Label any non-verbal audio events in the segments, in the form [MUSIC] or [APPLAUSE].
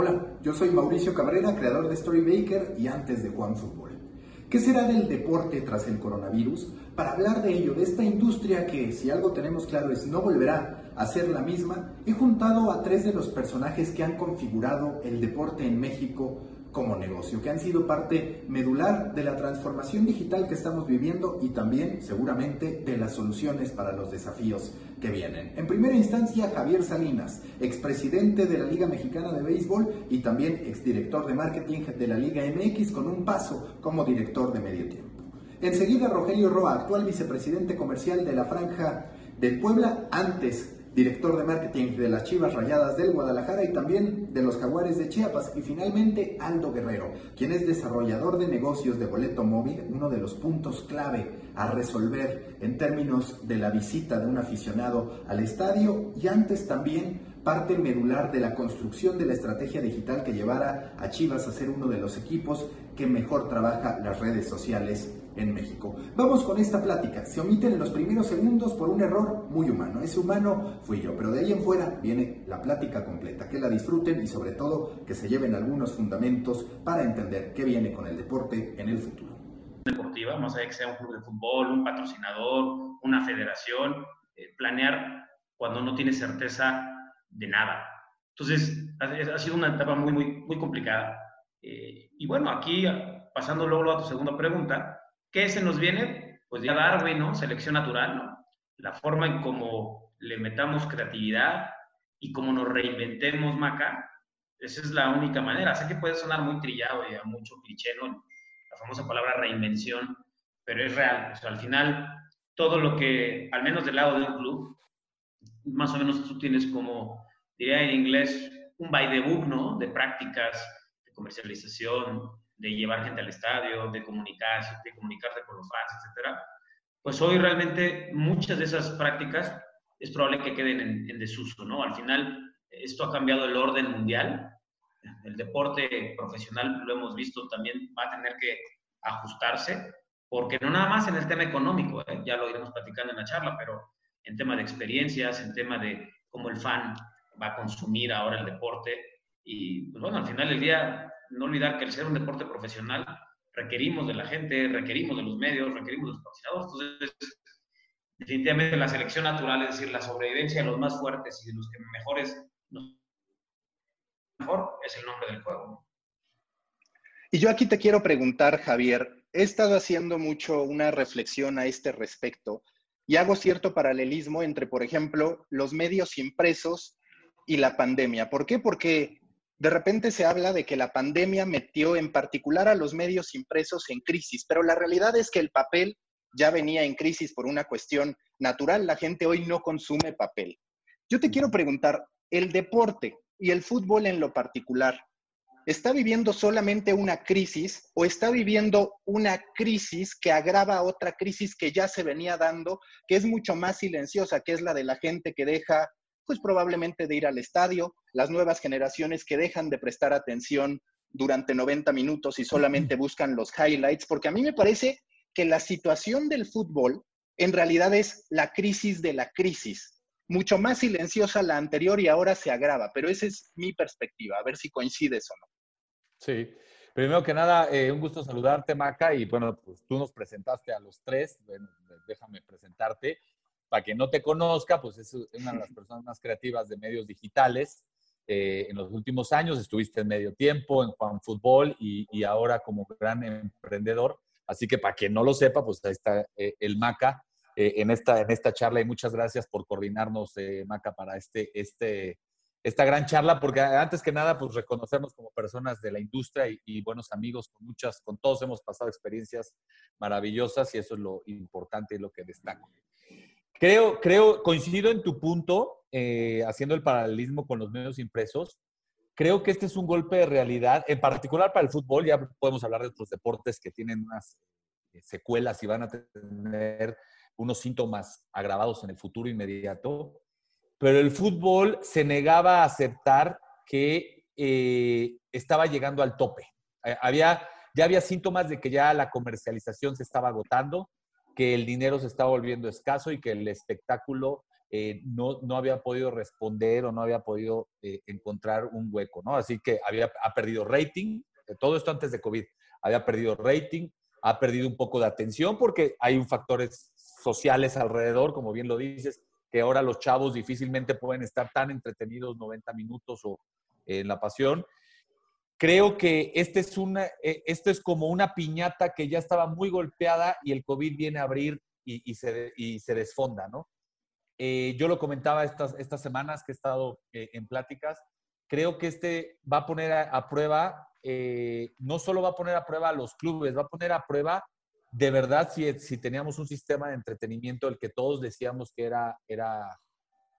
Hola, yo soy Mauricio Cabrera, creador de Storymaker y antes de Juan Fútbol. ¿Qué será del deporte tras el coronavirus? Para hablar de ello, de esta industria que, si algo tenemos claro, es no volverá a ser la misma, he juntado a tres de los personajes que han configurado el deporte en México como negocio, que han sido parte medular de la transformación digital que estamos viviendo y también seguramente de las soluciones para los desafíos que vienen. En primera instancia, Javier Salinas, expresidente de la Liga Mexicana de Béisbol y también exdirector de marketing de la Liga MX con un paso como director de medio tiempo. Enseguida, Rogelio Roa, actual vicepresidente comercial de la Franja del Puebla, antes director de marketing de las Chivas Rayadas del Guadalajara y también de los Jaguares de Chiapas. Y finalmente Aldo Guerrero, quien es desarrollador de negocios de boleto móvil, uno de los puntos clave a resolver en términos de la visita de un aficionado al estadio y antes también parte medular de la construcción de la estrategia digital que llevara a Chivas a ser uno de los equipos que mejor trabaja las redes sociales en México. Vamos con esta plática. Se omiten en los primeros segundos por un error muy humano. Ese humano fui yo, pero de ahí en fuera viene la plática completa. Que la disfruten y sobre todo que se lleven algunos fundamentos para entender qué viene con el deporte en el futuro. Deportiva, más allá que sea un club de fútbol, un patrocinador, una federación, eh, planear cuando no tiene certeza de nada. Entonces, ha, sido una etapa muy, muy, muy complicada. Eh, y bueno, aquí, pasando luego a tu segunda pregunta, ¿Qué se nos viene? Pues ya Darwin, ¿no? Selección natural, ¿no? La forma en cómo le metamos creatividad y cómo nos reinventemos, Maca, esa es la única manera. Sé que puede sonar muy trillado y a mucho cliché, ¿no? La famosa palabra reinvención, pero es real. O sea, al final, todo lo que, al menos del lado de un club, más o menos tú tienes como, diría en inglés, un by the book, ¿no? De prácticas, de comercialización, de llevar gente al estadio, de comunicarse, de comunicarse con los fans, etcétera, pues hoy realmente muchas de esas prácticas es probable que queden en, desuso, ¿no? Al final, esto ha cambiado el orden mundial. El deporte profesional, lo hemos visto, también va a tener que ajustarse, porque no nada más en el tema económico, ¿eh? ya lo iremos platicando en la charla, pero en tema de experiencias, en tema de cómo el fan va a consumir ahora el deporte. Y pues bueno, al final del día no olvidar que el ser un deporte profesional requerimos de la gente, requerimos de los medios, requerimos de los patrocinadores. Entonces, definitivamente la selección natural, es decir, la sobrevivencia de los más fuertes y de los que mejores, mejor es el nombre del juego. Y yo aquí te quiero preguntar, Javier, he estado haciendo mucho una reflexión a este respecto y hago cierto paralelismo entre, por ejemplo, los medios impresos y la pandemia. ¿Por qué? Porque de repente se habla de que la pandemia metió en particular a los medios impresos en crisis, pero la realidad es que el papel ya venía en crisis por una cuestión natural. La gente hoy no consume papel. Yo te quiero preguntar, ¿el deporte y el fútbol en lo particular está viviendo solamente una crisis o está viviendo una crisis que agrava otra crisis que ya se venía dando, que es mucho más silenciosa, que es la de la gente que deja pues probablemente de ir al estadio, las nuevas generaciones que dejan de prestar atención durante 90 minutos y solamente buscan los highlights, porque a mí me parece que la situación del fútbol en realidad es la crisis de la crisis, mucho más silenciosa la anterior y ahora se agrava, pero esa es mi perspectiva, a ver si coincides o no. Sí, primero que nada, eh, un gusto saludarte, Maca, y bueno, pues tú nos presentaste a los tres, déjame presentarte para quien no te conozca, pues es una de las personas más creativas de medios digitales. Eh, en los últimos años estuviste en medio tiempo en Juan Fútbol y, ahora como gran emprendedor. Así que para quien no lo sepa, pues ahí está eh, el Maca eh, en, esta, en esta charla y muchas gracias por coordinarnos, Maca, para este, este, esta gran charla, porque antes que nada, pues reconocernos como personas de la industria y, buenos amigos, con muchas, con todos hemos pasado experiencias maravillosas y eso es lo importante y lo que destaco. Creo, creo, coincido en tu punto, eh, haciendo el paralelismo con los medios impresos. Creo que este es un golpe de realidad, en particular para el fútbol. Ya podemos hablar de otros deportes que tienen unas eh, secuelas y van a tener unos síntomas agravados en el futuro inmediato. Pero el fútbol se negaba a aceptar que eh, estaba llegando al tope. había, ya había síntomas de que ya la comercialización se estaba agotando, que el dinero se estaba volviendo escaso y que el espectáculo eh, no, no, había podido responder o no había podido eh, encontrar un hueco, ¿no? Así que había, ha perdido rating, eh, todo esto antes de COVID, había perdido rating, ha perdido un poco de atención porque hay factores sociales alrededor, como bien lo dices, que ahora los chavos difícilmente pueden estar tan entretenidos 90 minutos o en la pasión creo que este es, una, eh, este es como una piñata que ya estaba muy golpeada y el COVID viene a abrir y, se, y se, desfonda, ¿no? Eh, yo lo comentaba estas, estas semanas que he estado eh, en pláticas. Creo que este va a poner a, prueba, no solo va a poner a prueba a los clubes, va a poner a prueba de verdad si, si teníamos un sistema de entretenimiento el que todos decíamos que era, era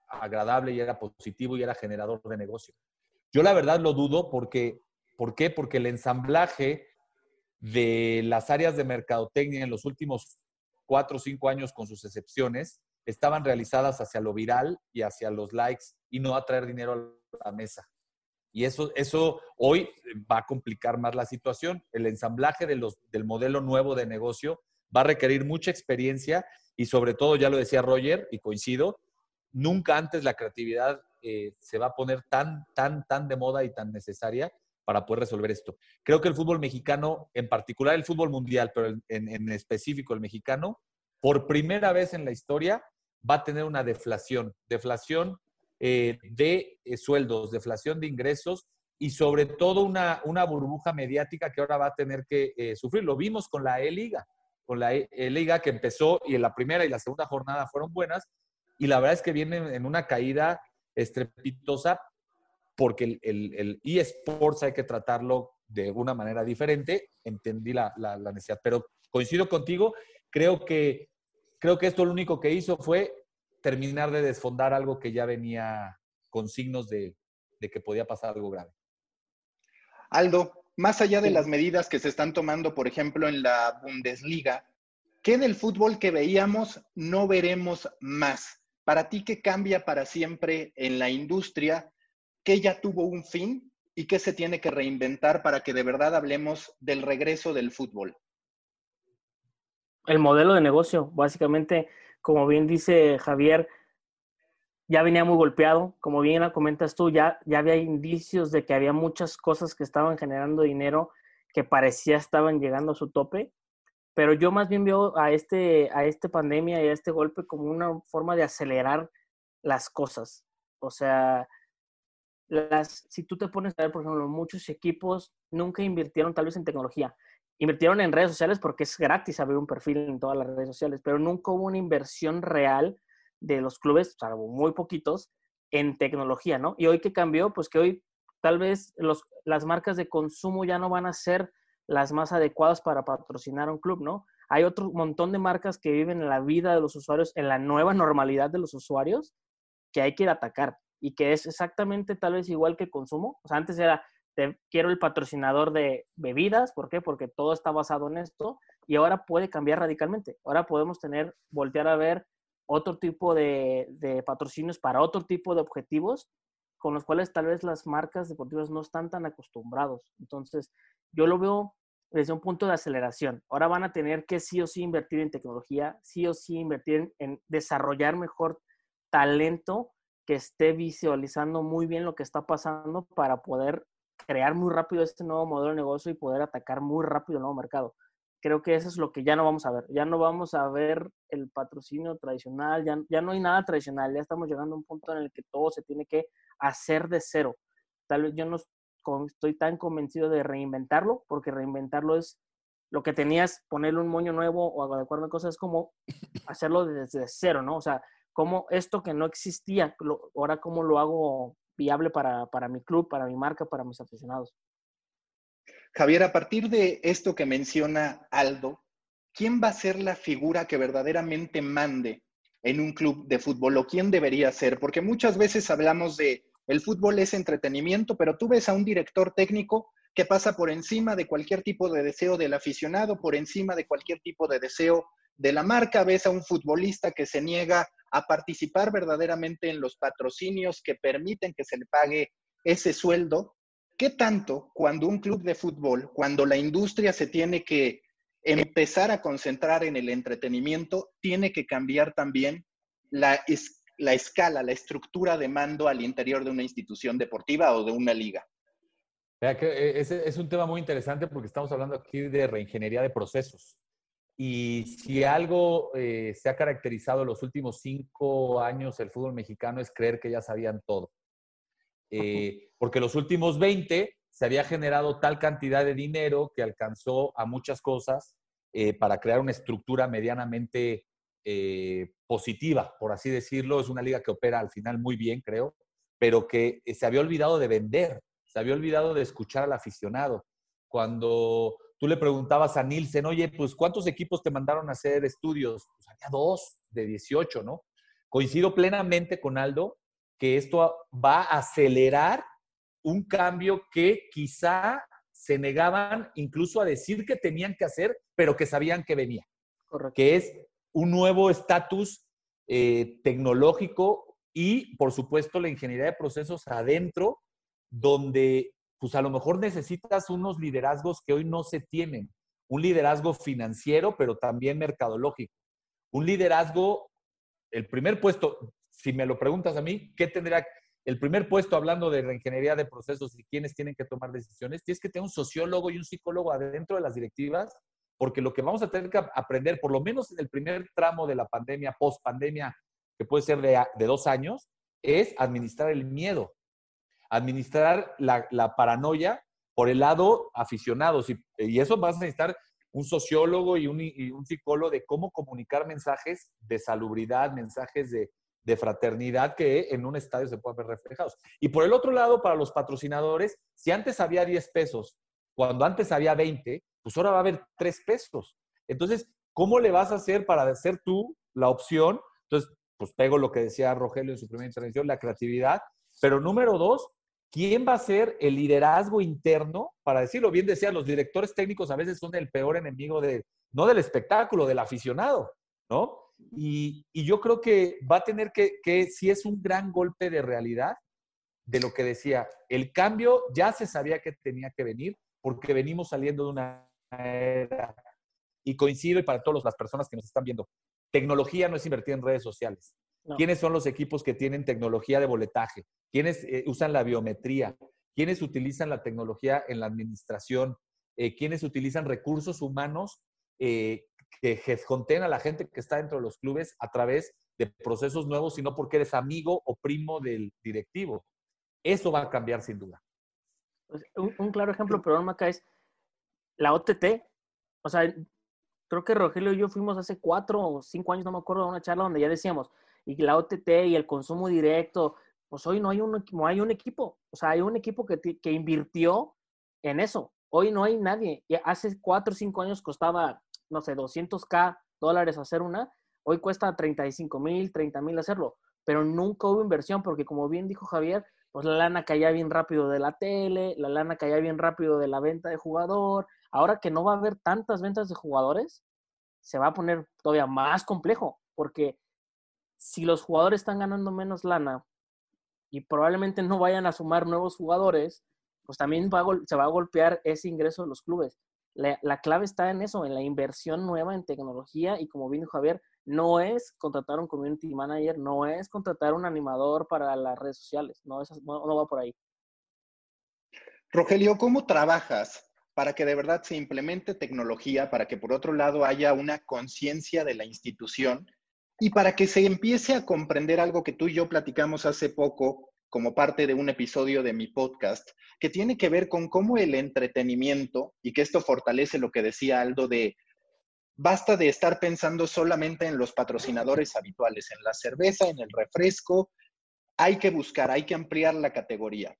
agradable y era positivo y era generador de negocio. Yo la verdad lo dudo porque ¿Por qué? Porque el ensamblaje de las áreas de mercadotecnia en los últimos cuatro o cinco años, con sus excepciones, estaban realizadas hacia lo viral y hacia los likes y no a traer dinero a la mesa. Y eso, eso hoy va a complicar más la situación. El ensamblaje de los, del modelo nuevo de negocio va a requerir mucha experiencia y sobre todo, ya lo decía Roger, y coincido, nunca antes la creatividad eh, se va a poner tan, tan, tan de moda y tan necesaria para poder resolver esto. Creo que el fútbol mexicano, en particular el fútbol mundial, pero en, específico el mexicano, por primera vez en la historia va a tener una deflación, deflación eh, de eh, sueldos, deflación de ingresos y sobre todo una, una, burbuja mediática que ahora va a tener que eh, sufrir. Lo vimos con la E-Liga, con la E-Liga que empezó y en la primera y la segunda jornada fueron buenas y la verdad es que viene en una caída estrepitosa porque el, el, eSports hay que tratarlo de una manera diferente, entendí la, la, necesidad. Pero coincido contigo, creo que, creo que esto lo único que hizo fue terminar de desfondar algo que ya venía con signos de, de que podía pasar algo grave. Aldo, más allá de las medidas que se están tomando, por ejemplo, en la Bundesliga, ¿qué del fútbol que veíamos no veremos más? Para ti, ¿qué cambia para siempre en la industria qué ya tuvo un fin y qué se tiene que reinventar para que de verdad hablemos del regreso del fútbol. El modelo de negocio, básicamente, como bien dice Javier, ya venía muy golpeado, como bien la comentas tú, ya, ya había indicios de que había muchas cosas que estaban generando dinero que parecía estaban llegando a su tope, pero yo más bien veo a este, a este pandemia y a este golpe como una forma de acelerar las cosas. O sea, si tú te pones a ver, por ejemplo, muchos equipos nunca invirtieron tal vez en tecnología. Invirtieron en redes sociales porque es gratis abrir un perfil en todas las redes sociales, pero nunca hubo una inversión real de los clubes, salvo muy poquitos, en tecnología, ¿no? Y hoy que cambió, pues que hoy tal vez los, las marcas de consumo ya no van a ser las más adecuadas para patrocinar a un club, ¿no? Hay otro montón de marcas que viven en la vida de los usuarios, en la nueva [LAUGHS] normalidad de los usuarios, que hay que ir atacar y que es exactamente tal vez igual que consumo. O sea, antes era, te, quiero el patrocinador de bebidas, ¿por qué? Porque todo está basado en esto y ahora puede cambiar radicalmente. Ahora podemos tener, voltear a ver otro tipo de, de patrocinios para otro tipo de objetivos con los cuales tal vez las marcas deportivas no están tan acostumbrados. Entonces, yo lo veo desde un punto de aceleración. Ahora van a tener que sí o sí invertir en tecnología, sí o sí invertir en desarrollar mejor talento que esté visualizando muy bien lo que está pasando para poder crear muy rápido este nuevo modelo de negocio y poder atacar muy rápido el nuevo mercado. Creo que eso es lo que ya no vamos a ver. Ya no vamos a ver el patrocinio tradicional, ya, ya no hay nada tradicional, ya estamos llegando a un punto en el que todo se tiene que hacer de cero. Tal vez yo no estoy tan convencido de reinventarlo, porque reinventarlo es lo que tenías, ponerle un moño nuevo o adecuarme cosas, es como hacerlo desde cero, ¿no? O sea, cómo esto que no existía, ahora cómo lo hago viable para, para mi club, para mi marca, para mis aficionados. Javier, a partir de esto que menciona Aldo, ¿quién va a ser la figura que verdaderamente mande en un club de fútbol o quién debería ser? Porque muchas veces hablamos de el fútbol es entretenimiento, pero tú ves a un director técnico que pasa por encima de cualquier tipo de deseo del aficionado, por encima de cualquier tipo de deseo de la marca, ves a un futbolista que se niega a participar verdaderamente en los patrocinios que permiten que se le pague ese sueldo. ¿Qué tanto cuando un club de fútbol, cuando la industria se tiene que empezar a concentrar en el entretenimiento, tiene que cambiar también la, la escala, la estructura de mando al interior de una institución deportiva o de una liga? Eh, es un tema muy interesante porque estamos hablando aquí de reingeniería de procesos. Y si algo eh, se ha caracterizado en los últimos cinco años el fútbol mexicano es creer que ya sabían todo. Eh, porque los últimos 20 se había generado tal cantidad de dinero que alcanzó a muchas cosas eh, para crear una estructura medianamente positiva, por así decirlo. Es una liga que opera al final muy bien, creo, pero que se había olvidado de vender, se había olvidado de escuchar al aficionado. Cuando tú le preguntabas a Nielsen, oye, pues ¿cuántos equipos te mandaron a hacer estudios? Pues había dos de 18, ¿no? Coincido plenamente con Aldo que esto va a acelerar un cambio que quizá se negaban incluso a decir que tenían que hacer, pero que sabían que venía. Correcto. Que es un nuevo estatus eh, tecnológico y, por supuesto, la ingeniería de procesos adentro, donde pues a lo mejor necesitas unos liderazgos que hoy no se tienen. Un liderazgo financiero, pero también mercadológico. Un liderazgo, el primer puesto, si me lo preguntas a mí, ¿qué tendría el primer puesto hablando de reingeniería de procesos y quiénes tienen que tomar decisiones? Tienes que tener un sociólogo y un psicólogo adentro de las directivas, porque lo que vamos a tener que aprender, por lo menos en el primer tramo de la pandemia, post pandemia, que puede ser de, de dos años, es administrar el miedo administrar la, paranoia por el lado aficionados. Y, eso vas a necesitar un sociólogo y un, psicólogo de cómo comunicar mensajes de salubridad, mensajes de, fraternidad que en un estadio se pueden ver reflejados. Y por el otro lado, para los patrocinadores, si antes había 10 pesos, cuando antes había 20, pues ahora va a haber 3 pesos. Entonces, ¿cómo le vas a hacer para hacer tú la opción? Entonces, pues pego lo que decía Rogelio en su primera intervención, la creatividad. Pero número dos, ¿quién va a ser el liderazgo interno? Para decirlo bien, decía, los directores técnicos a veces son el peor enemigo de, no del espectáculo, del aficionado, ¿no? Y, yo creo que va a tener que, que, si es un gran golpe de realidad, de lo que decía, el cambio ya se sabía que tenía que venir porque venimos saliendo de una era. Y coincido y para todas las personas que nos están viendo, tecnología no es invertir en redes sociales. ¿Quiénes son los equipos que tienen tecnología de boletaje? ¿Quiénes eh, usan la biometría? ¿Quiénes utilizan la tecnología en la administración? Eh, ¿Quiénes utilizan recursos humanos eh, que contengan a la gente que está dentro de los clubes a través de procesos nuevos, sino porque eres amigo o primo del directivo? Eso va a cambiar sin duda. Pues, un, claro ejemplo, perdón, Maca, es la OTT. O sea, creo que Rogelio y yo fuimos hace cuatro o cinco años, no me acuerdo, a una charla donde ya decíamos, y la OTT y el consumo directo, pues hoy no hay un, no hay un equipo, o sea, hay un equipo que, que invirtió en eso. Hoy no hay nadie. Hace cuatro o cinco años costaba, no sé, 200k dólares hacer una, hoy cuesta 35 mil, 30 mil hacerlo, pero nunca hubo inversión porque como bien dijo Javier, pues la lana caía bien rápido de la tele, la lana caía bien rápido de la venta de jugador. Ahora que no va a haber tantas ventas de jugadores, se va a poner todavía más complejo porque si los jugadores están ganando menos lana y probablemente no vayan a sumar nuevos jugadores, pues también se va a golpear ese ingreso de los clubes. La, clave está en eso, en la inversión nueva en tecnología y como vino Javier, no es contratar un community manager, no es contratar un animador para las redes sociales, no, no va por ahí. Rogelio, ¿cómo trabajas para que de verdad se implemente tecnología, para que por otro lado haya una conciencia de la institución y para que se empiece a comprender algo que tú y yo platicamos hace poco como parte de un episodio de mi podcast, que tiene que ver con cómo el entretenimiento, y que esto fortalece lo que decía Aldo de, basta de estar pensando solamente en los patrocinadores habituales, en la cerveza, en el refresco, hay que buscar, hay que ampliar la categoría.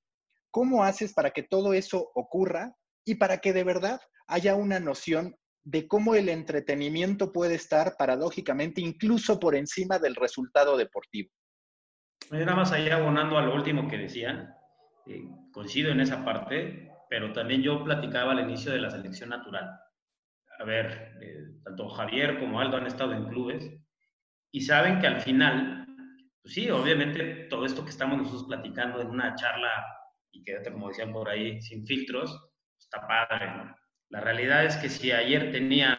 ¿Cómo haces para que todo eso ocurra y para que de verdad haya una noción de cómo el entretenimiento puede estar paradójicamente incluso por encima del resultado deportivo? Nada más ahí abonando a lo último que decían, eh, coincido en esa parte, pero también yo platicaba al inicio de la selección natural. A ver, eh, tanto Javier como Aldo han estado en clubes y saben que al final, pues sí, obviamente todo esto que estamos nosotros platicando en una charla y quédate, como decían por ahí, sin filtros, está padre, La realidad es que si ayer tenías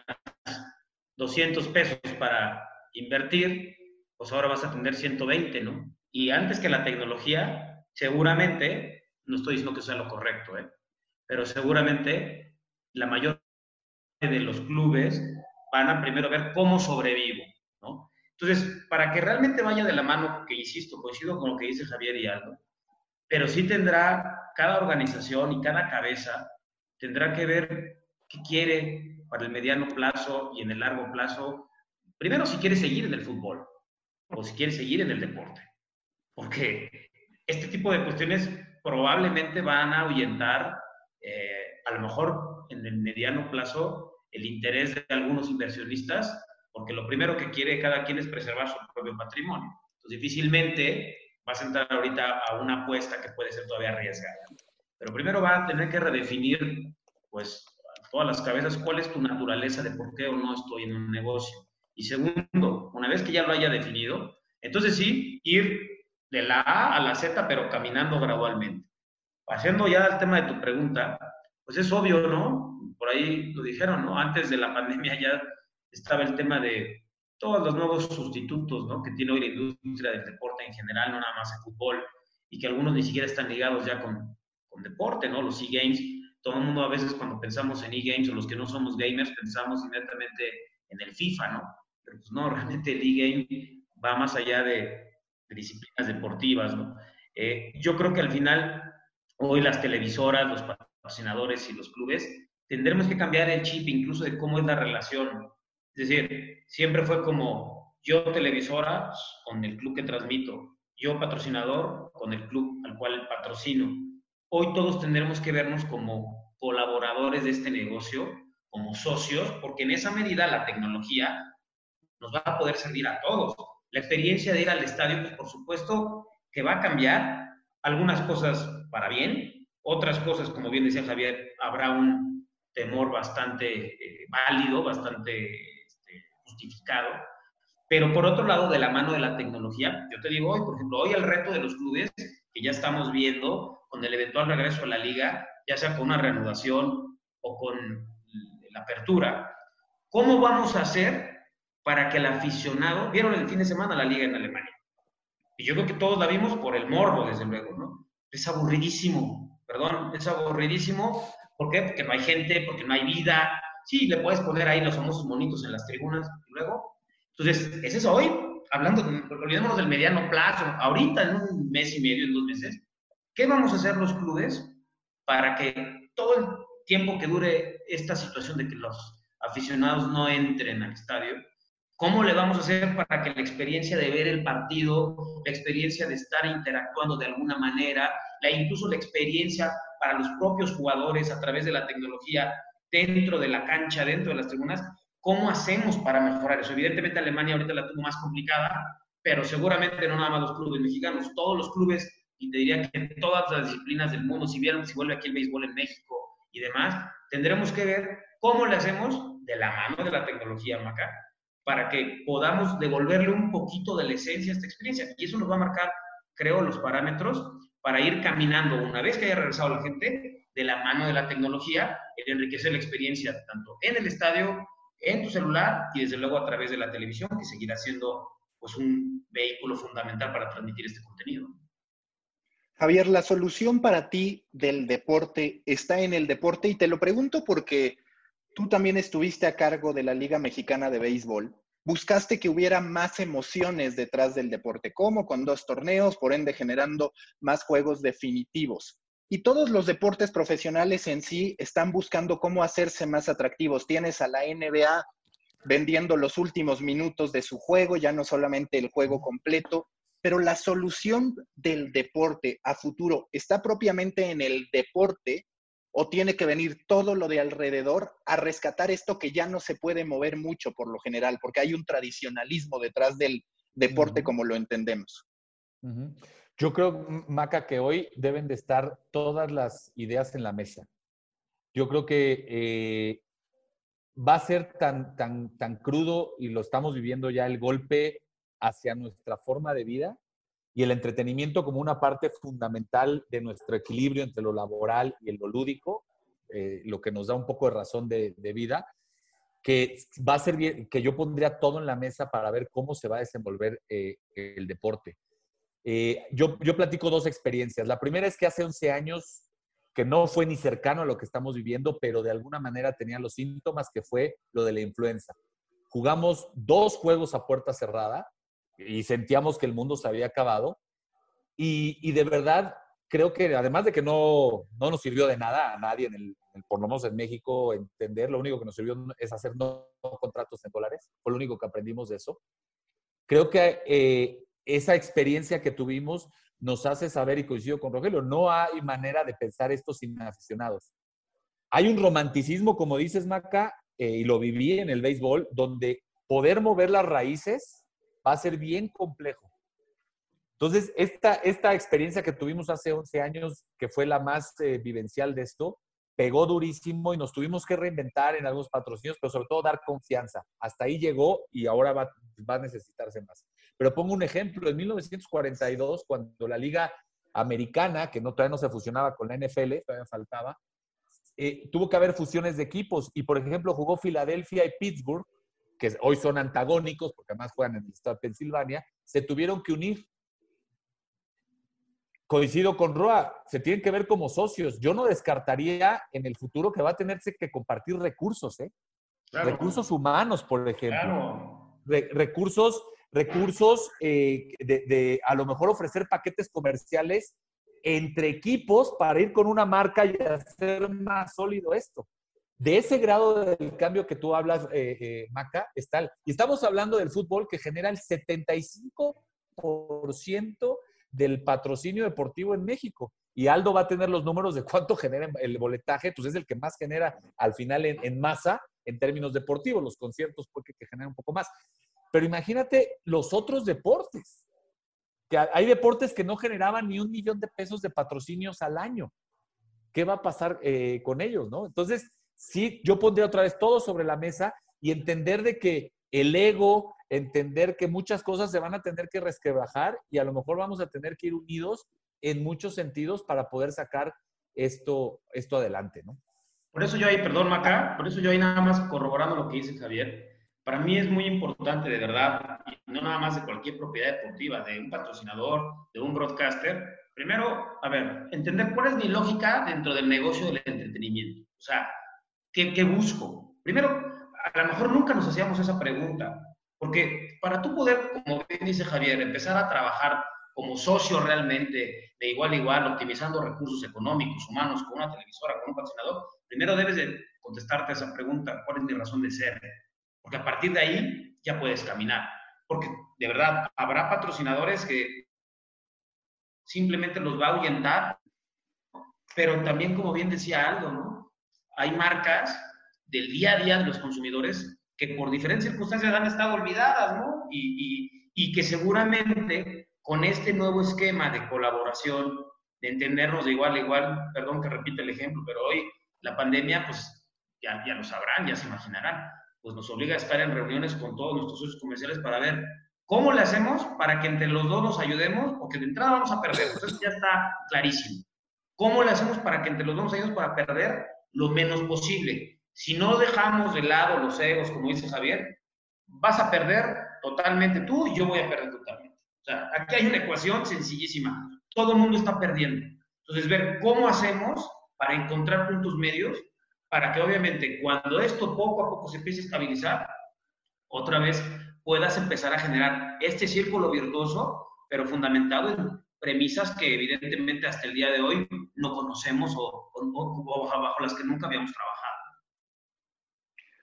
200 pesos para invertir, pues ahora vas a tener 120, ¿no? Y antes que la tecnología, seguramente, no estoy diciendo que sea lo correcto, ¿eh? pero seguramente la mayor de los clubes van a primero ver cómo sobrevivo, ¿no? Entonces, para que realmente vaya de la mano, que insisto, coincido con lo que dice Javier y Aldo, pero sí tendrá cada organización y cada cabeza tendrá que ver qué quiere para el mediano plazo y en el largo plazo. Primero, si quiere seguir en el fútbol o si quiere seguir en el deporte, porque este tipo de cuestiones probablemente van a ahuyentar, eh, a lo mejor en el mediano plazo, el interés de algunos inversionistas, porque lo primero que quiere cada quien es preservar su propio patrimonio. Entonces, difícilmente vas a entrar ahorita a una apuesta que puede ser todavía arriesgada. Pero primero va a tener que redefinir, pues, todas las cabezas cuál es tu naturaleza de por qué o no estoy en un negocio. Y segundo, una vez que ya lo haya definido, entonces sí, ir de la A a la Z, pero caminando gradualmente. Haciendo ya el tema de tu pregunta, pues es obvio, ¿no? Por ahí lo dijeron, ¿no? Antes de la [LAUGHS] pandemia ya estaba el tema de todos los nuevos sustitutos ¿no? que tiene hoy la industria del deporte en general, no nada más el fútbol, y que algunos ni siquiera están ligados ya con, con deporte, ¿no? Los e-games. Todo el mundo a veces cuando pensamos en e-games o los que no somos gamers pensamos inmediatamente en el FIFA, ¿no? Pero pues no, [LAUGHS] realmente el e-game va más allá de, disciplinas deportivas, ¿no? Eh, yo creo que al final, hoy las televisoras, los patrocinadores y los clubes, tendremos que cambiar el chip incluso de cómo es la relación es decir, siempre fue como yo televisora con el club que transmito, yo patrocinador con el club al cual patrocino. Hoy todos tendremos que vernos como colaboradores de este negocio, como socios, porque en esa medida la tecnología nos va a poder servir a todos. La experiencia de ir al estadio, pues por supuesto que va a cambiar algunas cosas para bien, otras cosas, como bien decía Javier, habrá un temor bastante eh, válido, bastante justificado. Pero por otro lado, de la mano de la tecnología, yo te digo hoy, por ejemplo, hoy el reto de los clubes que ya estamos viendo con el eventual regreso a la liga, ya sea con una reanudación o con la apertura, ¿cómo vamos a hacer para que el aficionado, vieron el fin de semana la liga en Alemania? Y yo creo que todos la vimos por el morbo, desde luego, ¿no? Es aburridísimo, perdón, es aburridísimo. ¿Por qué? Porque no hay gente, porque no hay vida, Sí, le puedes poner ahí los famosos monitos en las tribunas y luego. Entonces, es eso hoy, hablando, olvidémonos del mediano plazo, ahorita en un mes y medio, en dos meses, ¿qué vamos a hacer los clubes para que todo el tiempo que dure esta situación de que los aficionados no entren al estadio, ¿cómo le vamos a hacer para que la experiencia de ver el partido, la experiencia de estar interactuando de alguna manera, la, incluso la experiencia para los propios jugadores a través de la tecnología dentro de la cancha, dentro de las tribunas, ¿cómo hacemos para mejorar eso? Evidentemente Alemania ahorita la tuvo más complicada, pero seguramente no nada más los clubes mexicanos, todos los clubes, y te diría que en todas las disciplinas del mundo, si vieron, si vuelve aquí el béisbol en México y demás, tendremos que ver cómo le hacemos de la mano de la tecnología, Maca, para que podamos devolverle un poquito de la esencia a esta experiencia. Y eso nos va a marcar, creo, los parámetros para ir caminando una vez que haya regresado la gente de la mano de la tecnología, el enriquecer la experiencia tanto en el estadio, en tu celular y desde luego a través de la televisión, que seguirá siendo pues un vehículo fundamental para transmitir este contenido. Javier, la solución para ti del deporte está en el deporte y te lo pregunto porque tú también estuviste a cargo de la Liga Mexicana de Béisbol. Buscaste que hubiera más emociones detrás del deporte, como con dos torneos, por ende generando más juegos definitivos. Y todos los deportes profesionales en sí están buscando cómo hacerse más atractivos. Tienes a la NBA vendiendo los últimos minutos de su juego, ya no solamente el juego completo. Pero la solución del deporte a futuro está propiamente en el deporte o tiene que venir todo lo de alrededor a rescatar esto que ya no se puede mover mucho por lo general, porque hay un tradicionalismo detrás del deporte como lo entendemos. Yo creo, Maca, que hoy deben de estar todas las ideas en la mesa. Yo creo que eh, va a ser tan, tan, tan crudo y lo estamos viviendo ya el golpe hacia nuestra forma de vida y el entretenimiento como una parte fundamental de nuestro equilibrio entre lo laboral y lo lúdico, eh, lo que nos da un poco de razón de, vida, que va a ser bien, que yo pondría todo en la mesa para ver cómo se va a desenvolver eh, el deporte. Eh, yo, yo platico dos experiencias. La primera es que hace 11 años, que no fue ni cercano a lo que estamos viviendo, pero de alguna manera tenía los síntomas, que fue lo de la influenza. Jugamos dos juegos a puerta cerrada y sentíamos que el mundo se había acabado. Y, de verdad, creo que además de que no, no nos sirvió de nada a nadie, en el, por lo menos en México, entender, lo único que nos sirvió es hacer no, contratos en dólares. Fue lo único que aprendimos de eso. Creo que eh, esa experiencia que tuvimos nos hace saber, y coincido con Rogelio, no hay manera de pensar esto sin aficionados. Hay un romanticismo, como dices, Maca, eh, y lo viví en el béisbol, donde poder mover las raíces va a ser bien complejo. Entonces, esta, esta experiencia que tuvimos hace 11 años, que fue la más eh, vivencial de esto, pegó durísimo y nos tuvimos que reinventar en algunos patrocinios, pero sobre todo dar confianza. Hasta ahí llegó y ahora va, va a necesitarse más. Pero pongo un ejemplo, en 1942, cuando la Liga Americana, que no, todavía no se fusionaba con la NFL, todavía faltaba, eh, tuvo que haber fusiones de equipos y, por ejemplo, jugó Filadelfia y Pittsburgh, que hoy son antagónicos, porque además juegan en el estado de Pensilvania, se tuvieron que unir. Coincido con Roa, se tienen que ver como socios. Yo no descartaría en el futuro que va a tenerse que compartir recursos, ¿eh? Recursos humanos, por ejemplo. recursos recursos eh, de, a lo mejor ofrecer paquetes comerciales entre equipos para ir con una marca y hacer más sólido esto. De ese grado del cambio que tú hablas, eh, eh, Maca, está. Y estamos hablando del fútbol que genera el 75% del patrocinio deportivo en México. Y Aldo va a tener los números de cuánto genera el boletaje, pues es el que más genera al final en, masa en términos deportivos, los conciertos porque que generan un poco más. Pero imagínate los otros deportes. Que hay deportes que no generaban ni un millón de pesos de patrocinios al año. ¿Qué va a pasar eh, con ellos, no? Entonces, sí, yo pondría otra vez todo sobre la mesa y entender de que el ego, entender que muchas cosas se van a tener que resquebrajar y a lo mejor vamos a tener que ir unidos en muchos sentidos para poder sacar esto, esto adelante, ¿no? Por eso yo ahí, perdón, Maca, por eso yo ahí nada más corroborando lo que dice Javier, para mí es muy importante, de verdad, no nada más de cualquier propiedad deportiva, de un patrocinador, de un broadcaster. Primero, a ver, entender cuál es mi lógica dentro del negocio del entretenimiento. O sea, ¿qué, qué busco? Primero, a lo mejor nunca nos hacíamos esa pregunta, porque para tú poder, como bien dice Javier, empezar a trabajar como socio realmente, de igual a igual, optimizando recursos económicos, humanos, con una televisora, con un patrocinador, primero debes de contestarte esa pregunta, ¿cuál es mi razón de ser? porque a partir de ahí ya puedes caminar. Porque de verdad, habrá patrocinadores que simplemente los va a ahuyentar, pero también, como bien decía algo, ¿no? Hay marcas del día a día de los consumidores que por diferentes circunstancias han estado olvidadas, ¿no? Y, y que seguramente con este nuevo esquema de colaboración, de entendernos de igual a igual, perdón que repite el ejemplo, pero hoy la pandemia, pues ya, ya lo sabrán, ya se imaginarán, pues nos obliga a estar en reuniones con todos nuestros socios comerciales para ver cómo le hacemos para que entre los dos nos ayudemos, porque de entrada vamos a perder, pues eso ya está clarísimo. ¿Cómo le hacemos para que entre los dos nos ayudemos para perder lo menos posible? Si no dejamos de lado los egos, como dice Javier, vas a perder totalmente tú y yo voy a perder totalmente. O sea, aquí hay una ecuación sencillísima. Todo el mundo está perdiendo. Entonces, ver cómo hacemos para encontrar puntos medios para que obviamente cuando esto poco a poco se empiece a estabilizar, otra vez puedas empezar a generar este círculo virtuoso, pero fundamentado en premisas que evidentemente hasta el día de hoy no conocemos o, bajo las que nunca habíamos trabajado.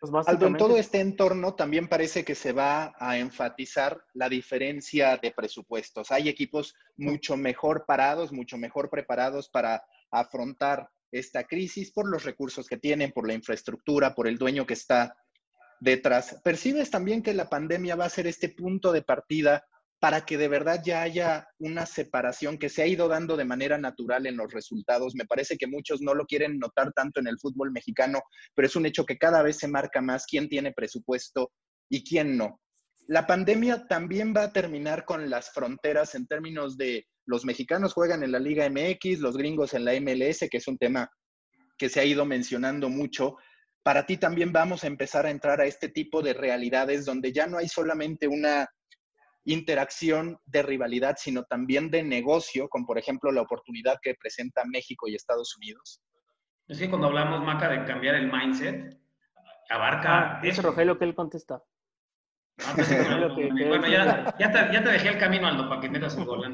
Pues Aldo, en todo este entorno también parece que se va a enfatizar la diferencia de presupuestos. Hay equipos mucho mejor parados, mucho mejor preparados para afrontar esta crisis por los recursos que tienen, por la infraestructura, por el dueño que está detrás. ¿Percibes también que la pandemia va a ser este punto de partida para que de verdad ya haya una separación que se ha ido dando de manera natural en los resultados. Me parece que muchos no lo quieren notar tanto en el fútbol mexicano, pero es un hecho que cada vez se marca más quién tiene presupuesto y quién no. La pandemia también va a terminar con las fronteras en términos de los mexicanos juegan en la Liga MX, los gringos en la MLS, que es un tema que se ha ido mencionando mucho. Para ti también vamos a empezar a entrar a este tipo de realidades donde ya no hay solamente una interacción de rivalidad, sino también de negocio, con por ejemplo la oportunidad que presenta México y Estados Unidos? Es que cuando hablamos, Maca, de cambiar el mindset, abarca... Ah, dice Rogelio que él contesta. Ah, pues [LAUGHS] bueno, ya, ya, te, ya, te, dejé el camino, Aldo, para que metas un gol.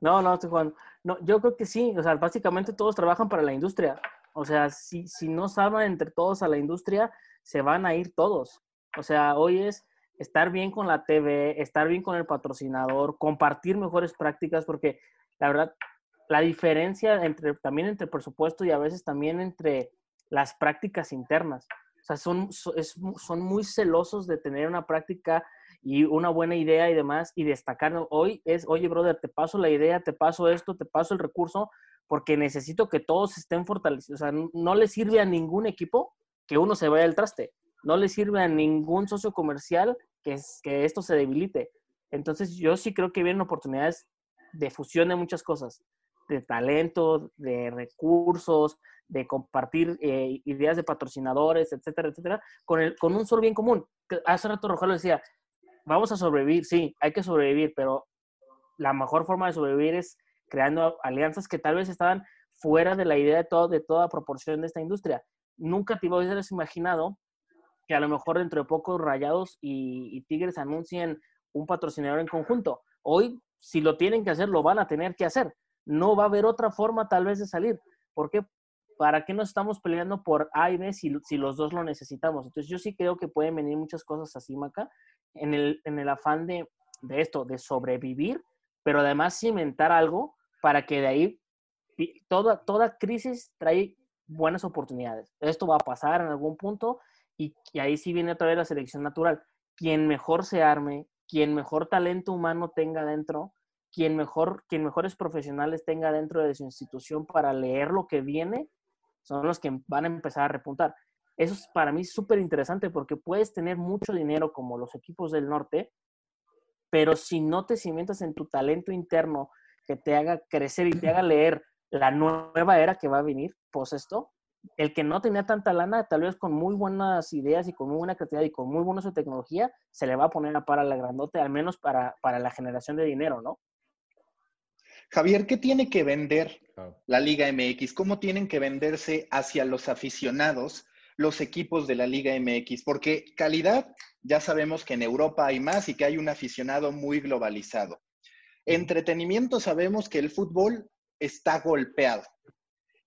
No, no, estoy Juan. No, yo creo que sí. O sea, básicamente todos trabajan para la industria. O sea, si, si no saben entre todos a la industria, se van a ir todos. O sea, hoy es estar bien con la TV, estar bien con el patrocinador, compartir mejores prácticas, porque la verdad, la diferencia entre, también entre presupuesto y a veces también entre las prácticas internas. O sea, son, son muy celosos de tener una práctica y una buena idea y demás y destacar. Hoy es, oye, brother, te paso la idea, te paso esto, te paso el recurso, porque necesito que todos estén fortalecidos. O sea, no le sirve a ningún equipo que uno se vaya al traste. No le sirve a ningún socio comercial que, es, que esto se debilite. Entonces yo sí creo que vienen oportunidades de fusión de muchas cosas, de talento, de recursos, de compartir eh, ideas de patrocinadores, etcétera, etcétera, con, un solo bien común. Hace rato Rogelio decía, vamos a sobrevivir, sí, hay que sobrevivir, pero la mejor forma de sobrevivir es creando alianzas que tal vez estaban fuera de la idea de, todo, de toda proporción de esta industria. Nunca te hubieras imaginado que a lo mejor dentro de poco Rayados y, Tigres anuncien un patrocinador en conjunto. Hoy, si lo tienen que hacer, lo van a tener que hacer. No va a haber otra forma tal vez de salir. ¿Por qué? ¿Para qué nos estamos peleando por A B si, los dos lo necesitamos? Entonces yo sí creo que pueden venir muchas cosas así, Maca, en el, en el afán de, de esto, de sobrevivir, pero además cimentar algo para que de ahí toda, toda crisis trae buenas oportunidades. Esto va a pasar en algún punto y, ahí sí viene otra vez la selección natural. Quien mejor se arme, quien mejor talento humano tenga dentro, quien, mejor, quien mejores profesionales tenga dentro de su institución para leer lo que viene, son los que van a empezar a repuntar. Eso es para mí súper interesante porque puedes tener mucho dinero como los equipos del norte, pero si no te cimentas en tu talento interno que te haga crecer y te haga leer la nueva era que va a venir, pues esto, el que no tenía tanta lana, tal vez con muy buenas ideas y con muy buena creatividad y con muy buena su tecnología, se le va a poner a para la grandote, al menos para, para la generación de dinero, ¿no? Javier, ¿qué tiene que vender la Liga MX? ¿Cómo tienen que venderse hacia los aficionados los equipos de la Liga MX? Porque calidad, ya sabemos que en Europa hay más y que hay un aficionado muy globalizado. Entretenimiento, sabemos que el fútbol está golpeado.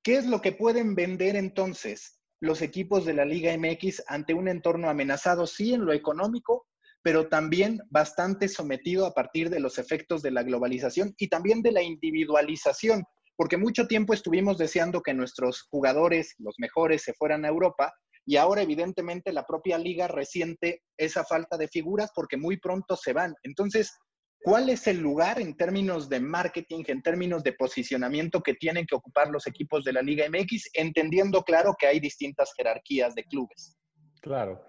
¿Qué es lo que pueden vender entonces los equipos de la Liga MX ante un entorno amenazado, sí, en lo económico, pero también bastante sometido a partir de los efectos de la globalización y también de la individualización? Porque mucho tiempo estuvimos deseando que nuestros jugadores, los mejores, se fueran a Europa y ahora evidentemente la propia liga resiente esa falta de figuras porque muy pronto se van. Entonces, ¿Cuál es el lugar en términos de marketing, en términos de posicionamiento que tienen que ocupar los equipos de la Liga MX, entendiendo claro que hay distintas jerarquías de clubes? Claro.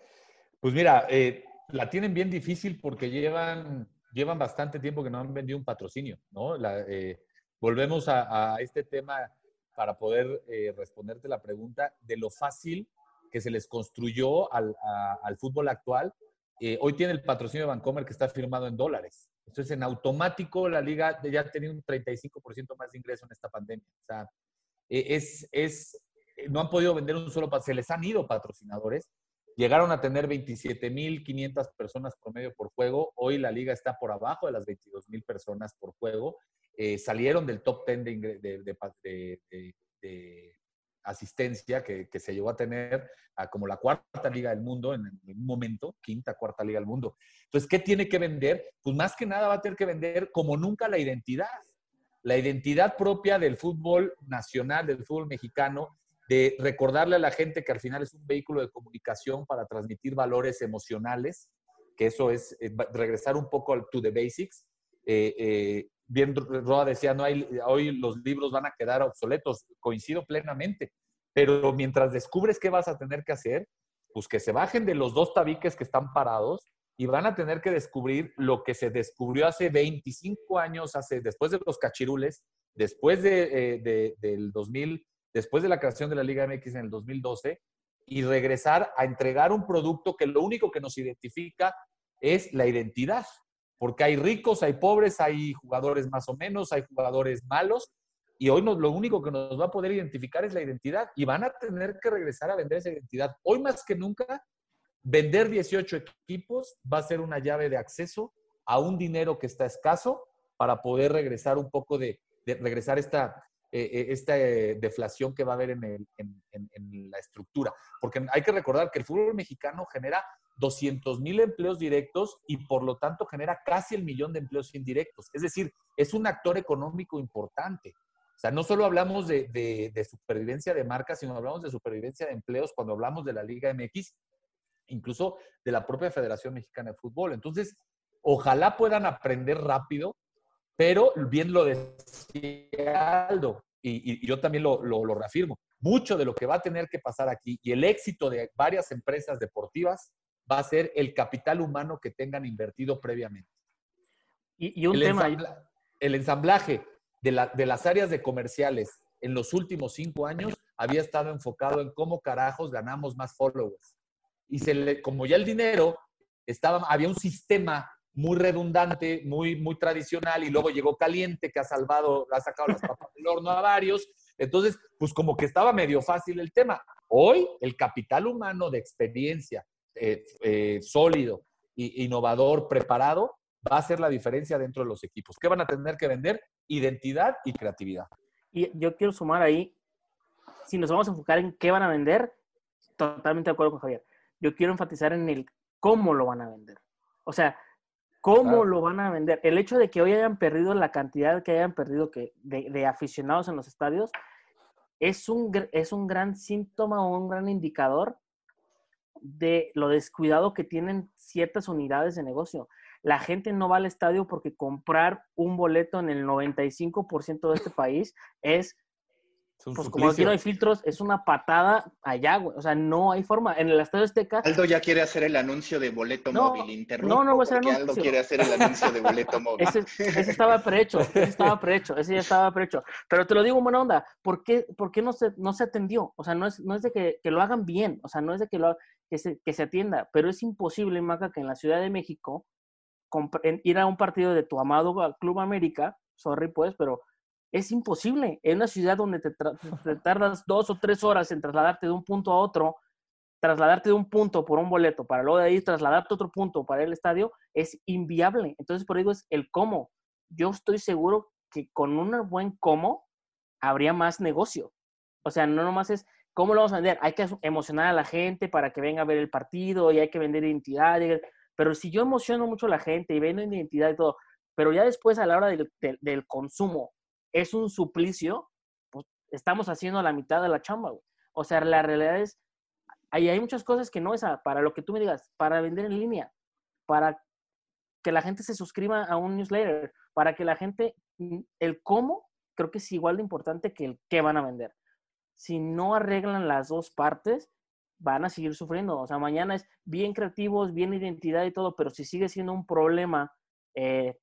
Pues mira, eh, la tienen bien difícil porque llevan, llevan bastante tiempo que no han vendido un patrocinio, ¿no? Eh, volvemos a, este tema para poder eh, responderte la pregunta de lo fácil que se les construyó al, al fútbol actual. hoy tiene el patrocinio de Vancomer que está firmado en dólares. Entonces, en automático, la liga ya ha tenido un 35% más de ingreso en esta pandemia. O sea, e, es, es, no han podido vender un solo, se les han ido patrocinadores. Llegaron a tener 27.500 personas promedio por juego. Hoy la liga está por abajo de las 22.000 personas por juego. Eh, salieron del top 10 de, de, de, asistencia que, se llegó a tener a como la cuarta liga del mundo en, un momento, quinta, cuarta liga del mundo. Entonces, ¿qué tiene que vender? Pues más que nada va a tener que vender como nunca la identidad, la identidad propia del fútbol nacional, del fútbol mexicano, de recordarle a la gente que al final es un vehículo de comunicación para transmitir valores emocionales, que eso es eh, regresar un poco to the basics. Eh, eh, bien Roa decía, no hay, hoy los libros van a quedar obsoletos, coincido plenamente, pero mientras descubres qué vas a tener que hacer, pues que se bajen de los dos tabiques que están parados y van a tener que descubrir lo que se descubrió hace 25 años, hace, después de los cachirules, después de, del 2000, después de la creación de la Liga MX en el 2012, y regresar a entregar un producto que lo único que nos identifica es la identidad porque hay ricos, hay pobres, hay jugadores más o menos, hay jugadores malos, y hoy lo único que nos va a poder identificar es la identidad, y van a tener que regresar a vender esa identidad. Hoy más que nunca, vender 18 equipos va a ser una llave de acceso a un dinero que está escaso para poder regresar un poco de, regresar esta, eh, eh, esta eh, deflación que va a haber en, en, la estructura. Porque hay que recordar que el fútbol mexicano genera 200 mil empleos directos y por lo tanto genera casi el millón de empleos indirectos. Es decir, es un actor económico importante. O sea, no solo hablamos de, supervivencia de marcas, sino hablamos de supervivencia de empleos cuando hablamos de la Liga MX, incluso de la propia Federación Mexicana de Fútbol. Entonces, ojalá puedan aprender rápido, pero bien lo decía Aldo, y, yo también lo, lo reafirmo, mucho de lo que va a tener que pasar aquí y el éxito de varias empresas deportivas va a ser el capital humano que tengan invertido previamente. Y, un el tema. el ensamblaje de, las áreas de comerciales en los últimos cinco años había estado enfocado en cómo carajos ganamos más followers. Y se le, como ya el dinero estaba, había un sistema muy redundante, muy, muy tradicional, y luego llegó caliente, que ha salvado, ha sacado las papas del horno a varios. Entonces, pues como que estaba medio fácil el tema. Hoy, el capital humano de experiencia, eh, eh, sólido, innovador, preparado, va a ser la diferencia dentro de los equipos. ¿Qué van a tener que vender? Identidad y creatividad. Y yo quiero sumar ahí, si nos vamos a enfocar en qué van a vender, totalmente de acuerdo con Javier. Yo quiero enfatizar en el cómo lo van a vender. O sea, cómo lo van a vender. El hecho de que hoy hayan perdido la cantidad que hayan perdido que, de, de aficionados en los estadios es un, es un gran síntoma o un gran indicador de lo descuidado que tienen ciertas unidades de negocio. La gente no va al estadio porque comprar un boleto en el 95% de este país es pues como aquí no hay filtros, es una patada allá, güey. O sea, no hay forma. En el Estadio Azteca. Aldo ya quiere hacer el anuncio de boleto móvil internet. No, no voy a hacer anuncio. Aldo quiere hacer el anuncio de boleto [LAUGHS] móvil. Ese, estaba prehecho, ese estaba prehecho, ese ya estaba prehecho. Pero te lo digo en buena onda, ¿por qué, por qué no, se, no se atendió? O sea, no es, no es de que, que lo hagan bien, o sea, no es de que, lo, que, se, que se atienda, pero es imposible, Maca, que en la Ciudad de México ir a un partido de tu amado Club América, sorry pues, pero es imposible. En una ciudad donde [LAUGHS] te, tardas dos o tres horas en trasladarte de un punto a otro, trasladarte de un punto por un boleto para luego de ahí trasladarte a otro punto para el estadio, es inviable. Entonces, por eso es el cómo. Yo estoy seguro que con un buen cómo habría más negocio. O sea, no nomás es cómo lo vamos a vender. Hay que emocionar a la gente para que venga a ver el partido y hay que vender identidad. Pero si yo emociono mucho a la gente y vendo identidad y todo, pero ya después a la hora del consumo es un suplicio, pues estamos haciendo la mitad de la chamba, O sea, la realidad es, ahí hay muchas cosas que no es para lo que tú me digas, para vender en línea, para que la gente se suscriba a un newsletter, para que la gente, mm, el cómo, creo que es igual de importante que el qué van a vender. Si no arreglan las dos partes, van a seguir sufriendo. O sea, mañana es bien creativos, bien identidad y todo, pero si sigue siendo un problema eh,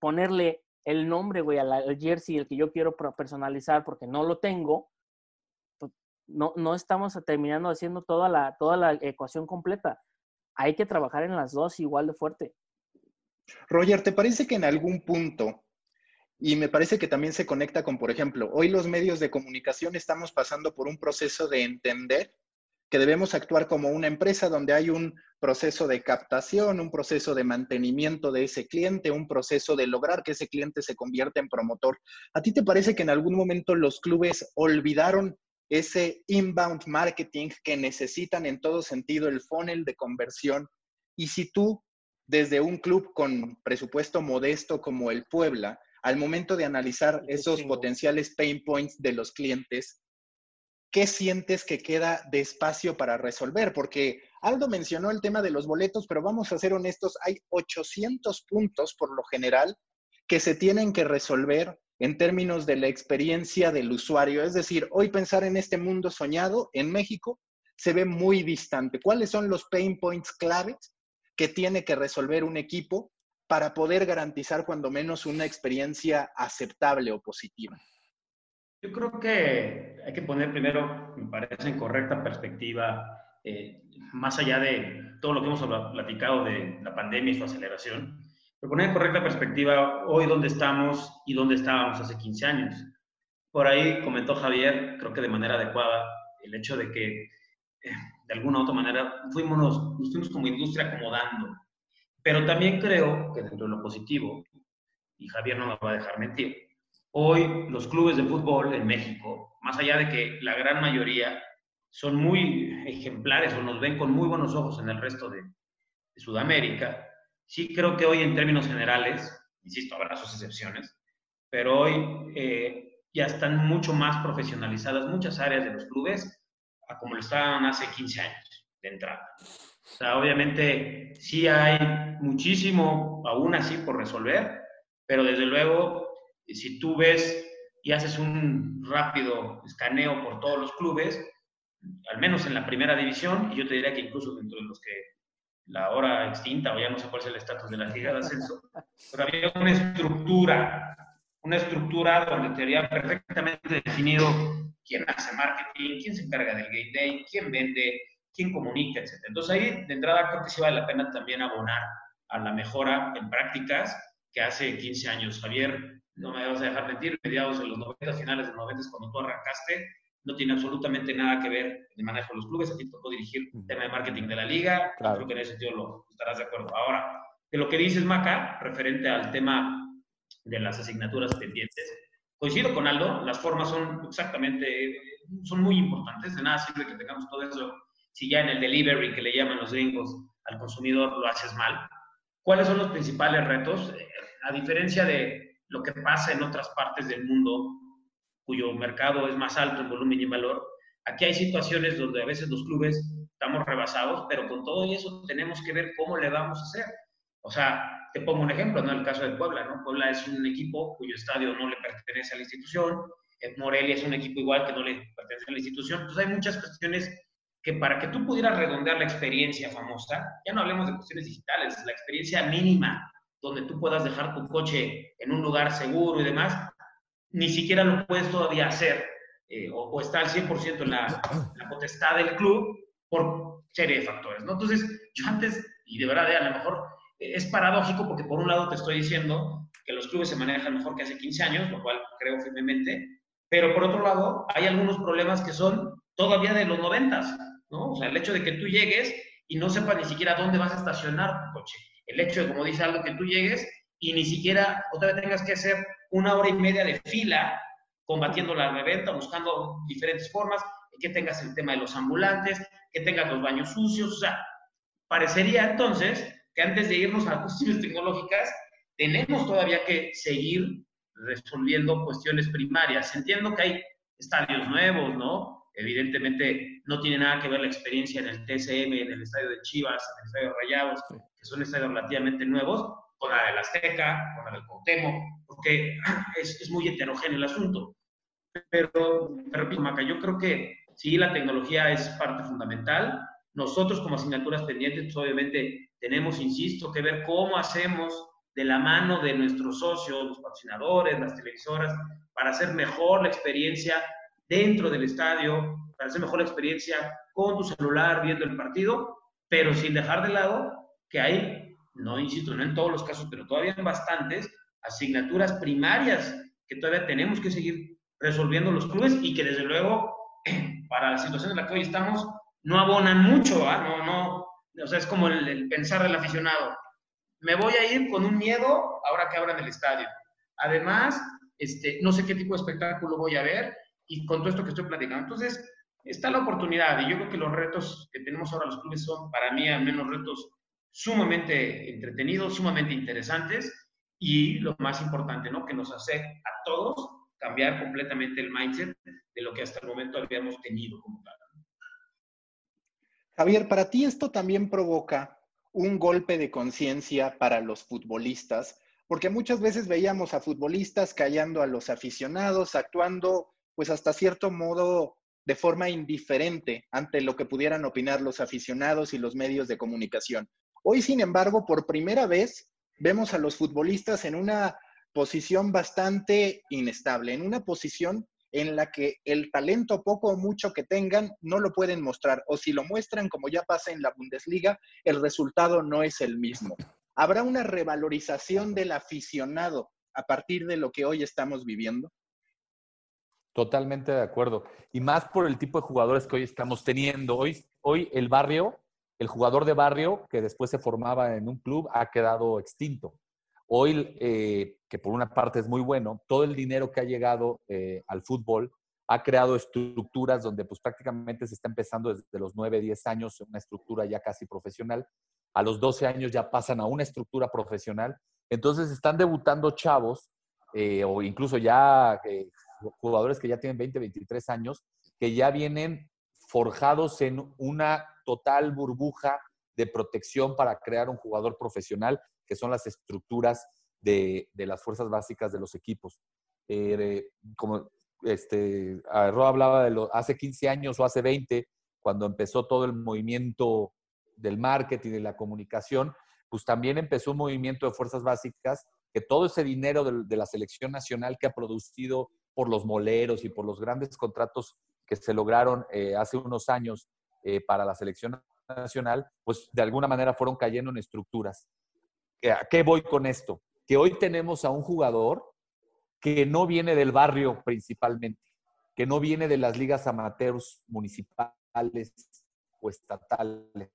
ponerle el nombre, güey, al, jersey, el que yo quiero personalizar porque no lo tengo, pues, no, no estamos terminando haciendo toda la, toda la ecuación completa. Hay que trabajar en las dos igual de fuerte. Roger, ¿te parece que en algún punto, y me parece que también se conecta con, por ejemplo, hoy los medios de comunicación estamos pasando por un proceso de entender que debemos actuar como una empresa donde hay un proceso de captación, un proceso de mantenimiento de ese cliente, un proceso de lograr que ese cliente se convierta en promotor. ¿A ti te parece que en algún momento los clubes olvidaron ese inbound marketing que necesitan en todo sentido el funnel de conversión. Y si tú, desde un club con presupuesto modesto como el Puebla, al momento de analizar esos potenciales pain points de los clientes, ¿qué sientes que queda de espacio para resolver? Porque Aldo mencionó el tema de los boletos, pero vamos a ser honestos, hay 800 puntos por lo general que se tienen que resolver en términos de la experiencia del usuario. Es decir, hoy pensar en este mundo soñado en México se ve muy distante. ¿Cuáles son los pain points claves que tiene que resolver un equipo para poder garantizar cuando menos una experiencia aceptable o positiva? Yo creo que hay que poner primero, me parece, en correcta perspectiva, eh, más allá de todo lo que hemos platicado de la pandemia y su aceleración, pero poner en correcta perspectiva hoy dónde estamos y dónde estábamos hace 15 años. Por ahí comentó Javier, creo que de manera adecuada, el hecho de que eh, de alguna u otra manera fuimos, nos fuimos como industria acomodando. Pero también creo que dentro de lo positivo, y Javier no me va a dejar mentir, Hoy los clubes de fútbol en México, más allá de que la gran mayoría son muy ejemplares o nos ven con muy buenos ojos en el resto de, Sudamérica, sí creo que hoy en términos generales, insisto, habrá sus excepciones, pero hoy eh, ya están mucho más profesionalizadas muchas áreas de los clubes a como lo estaban hace 15 años de entrada. O sea, obviamente sí hay muchísimo aún así por resolver, pero desde luego si tú ves y haces un rápido escaneo por todos los clubes, al menos en la primera división, y yo te diría que incluso dentro de los que la hora extinta, o ya no sé cuál es el estatus de la liga de ascenso, pero había una estructura, una estructura donde te había perfectamente definido quién hace marketing, quién se encarga del game day, quién vende, quién comunica, etc. Entonces ahí, de entrada, creo que sí vale la pena también abonar a la mejora en prácticas que hace 15 años. Javier no me vas a dejar mentir, mediados de los 90, finales de los 90, cuando tú arrancaste, no tiene absolutamente nada que ver el manejo de los clubes, a ti tocó dirigir el tema de marketing de la liga, creo que en ese sentido lo estarás de acuerdo. Ahora, de lo que dices, Maca, referente al tema de las asignaturas pendientes, coincido con Aldo, las formas son exactamente, son muy importantes, de nada sirve que tengamos todo eso, si ya en el delivery que le llaman los gringos al consumidor lo haces mal. ¿Cuáles son los principales retos? Eh, a diferencia de lo que pasa en otras partes del mundo cuyo mercado es más alto en volumen y en valor. Aquí hay situaciones donde a veces los clubes estamos rebasados, pero con todo eso tenemos que ver cómo le vamos a hacer. O sea, te pongo un ejemplo, ¿no? El caso de Puebla, ¿no? Puebla es un equipo cuyo estadio no le pertenece a la institución, Morelia es un equipo igual que no le pertenece a la institución. Entonces hay muchas cuestiones que para que tú pudieras redondear la experiencia famosa, ya no hablemos de cuestiones digitales, la experiencia mínima donde tú puedas dejar tu coche en un lugar seguro y demás, ni siquiera lo puedes todavía hacer eh, o, está al 100% en la, la, potestad del club por serie de factores, ¿no? Entonces, yo antes, y de verdad, a lo mejor eh, es paradójico porque por un lado te estoy diciendo que los clubes se manejan mejor que hace 15 años, lo cual creo firmemente, pero por otro lado hay algunos problemas que son todavía de los 90, ¿no? O sea, el hecho de que tú llegues y no sepas ni siquiera dónde vas a estacionar tu coche el hecho de, como dice algo, que tú llegues y ni siquiera otra vez tengas que hacer una hora y media de fila combatiendo la reventa, buscando diferentes formas, que tengas el tema de los ambulantes, que tengas los baños sucios, o sea, parecería entonces que antes de irnos a [LAUGHS] cuestiones tecnológicas, tenemos todavía que seguir resolviendo cuestiones primarias. Entiendo que hay estadios nuevos, ¿no? Evidentemente no tiene nada que ver la experiencia en el TCM, en el estadio de Chivas, en el estadio de Rayados, que son estadios relativamente nuevos, con la del Azteca, con la del Cuauhtémoc, porque [CLEARS THROAT] es, es, muy heterogéneo el asunto. Pero, repito, Maca, yo creo que sí, la tecnología es parte fundamental. Nosotros como asignaturas pendientes, pues obviamente tenemos, insisto, que ver cómo hacemos de la mano de nuestros socios, los patrocinadores, las televisoras, para hacer mejor la experiencia dentro del estadio, para hacer mejor la experiencia con tu celular viendo el partido, pero sin dejar de lado que hay, no insisto, no en todos los casos, pero todavía en bastantes, asignaturas primarias que todavía tenemos que seguir resolviendo los clubes y que desde luego, [CLEARS THROAT] para la situación en la que hoy estamos, no abonan mucho, ¿ah? no, no, o sea, es como el, pensar del aficionado. Me voy a ir con un miedo ahora que abran el estadio. Además, este, no sé qué tipo de espectáculo voy a ver y con todo esto que estoy platicando. Entonces, está la oportunidad y yo creo que los retos que tenemos ahora los clubes son, para mí, al menos retos sumamente entretenidos, sumamente interesantes y lo más importante, ¿no? Que nos hace a todos cambiar completamente el mindset de lo que hasta el momento habíamos tenido como tal. Javier, para ti esto también provoca un golpe de conciencia para los futbolistas, porque muchas veces veíamos a futbolistas callando a los aficionados, actuando pues hasta cierto modo de forma indiferente ante lo que pudieran opinar los aficionados y los medios de comunicación. Hoy, sin embargo, por primera vez vemos a los futbolistas en una posición bastante inestable, en una posición en la que el talento poco o mucho que tengan no lo pueden mostrar, o si lo muestran como ya pasa en la Bundesliga, el resultado no es el mismo. ¿Habrá una revalorización del aficionado a partir de lo que hoy estamos viviendo? Totalmente de acuerdo. Y más por el tipo de jugadores que hoy estamos teniendo. Hoy, hoy el barrio, el jugador de barrio que después se formaba en un club ha quedado extinto. Hoy, eh, que por una parte es muy bueno, todo el dinero que ha llegado eh, al fútbol ha creado estructuras donde pues prácticamente se está empezando desde los 9, 10 años, una estructura ya casi profesional. A los 12 años ya pasan a una estructura profesional. Entonces están debutando chavos eh, o incluso ya jugadores que ya tienen 20, 23 años, que ya vienen forjados en una total burbuja de protección para crear un jugador profesional, que son las estructuras de, las fuerzas básicas de los equipos. Eh, como este, Ro hablaba de lo, hace 15 años o hace 20, cuando empezó todo el movimiento del marketing y la comunicación, pues también empezó un movimiento de fuerzas básicas que todo ese dinero de la selección nacional que ha producido por los moleros y por los grandes contratos que se lograron eh, hace unos años eh, para la selección nacional, pues de alguna manera fueron cayendo en estructuras. ¿A qué voy con esto? Que hoy tenemos a un jugador que no viene del barrio principalmente, que no viene de las ligas amateurs municipales o estatales.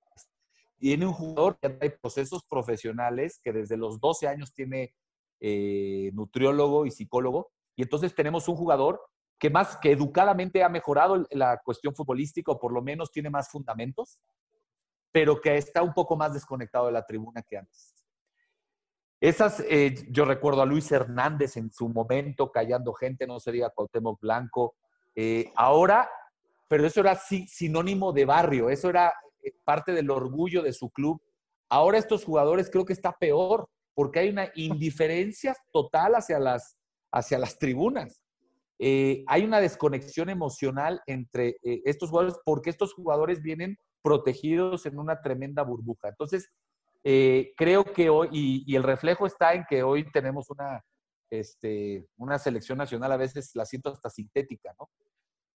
Tiene un jugador que trae procesos profesionales, que desde los 12 años tiene eh, nutriólogo y psicólogo, y entonces tenemos un jugador que más que educadamente ha mejorado la cuestión futbolística o por lo menos tiene más fundamentos, pero que está un poco más desconectado de la tribuna que antes. Esas, eh, yo recuerdo a Luis Hernández en su momento callando gente, no sería Cuauhtémoc Blanco. Eh, ahora, pero eso era sinónimo de barrio, eso era eh, parte del orgullo de su club. Ahora estos jugadores creo que está peor, porque hay una indiferencia total hacia las, hacia las tribunas. Eh, hay una desconexión emocional entre eh, estos jugadores porque estos jugadores vienen protegidos en una tremenda burbuja. Entonces, eh, creo que hoy, y, el reflejo está en que hoy tenemos una, este, una selección nacional, a veces la siento hasta sintética, ¿no?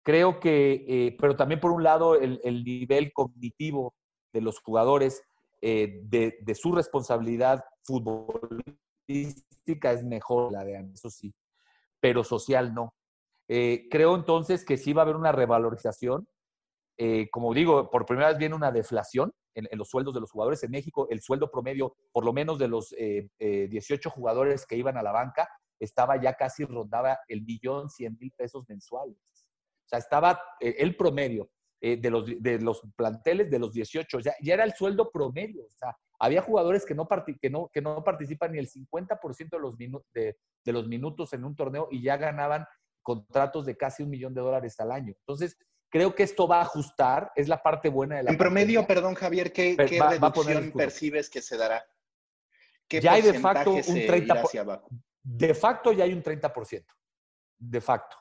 Creo que, pero también por un lado, el, nivel cognitivo de los jugadores, de, su responsabilidad futbolística es mejor la de eso sí pero social no. Eh, creo entonces que sí va a haber una revalorización. Eh, como digo, por primera vez viene una deflación en, los sueldos de los jugadores. En México, el sueldo promedio, por lo menos de los 18 eh, jugadores que iban a la banca, estaba ya casi rondaba el millón cien mil pesos mensuales. O sea, estaba el promedio de, los, de los planteles de los 18, ya, ya era el sueldo promedio. O sea, había jugadores que no, que no, que no participan ni el 50% de los, de, de los minutos en un torneo y ya ganaban contratos de casi un millón de dólares al año. Entonces, creo que esto va a ajustar, es la parte buena de la En promedio, perdón Javier, ¿qué, ¿qué reducción percibes que se dará? ¿Qué ya hay de facto un 30%. De facto ya hay un 30%. De facto.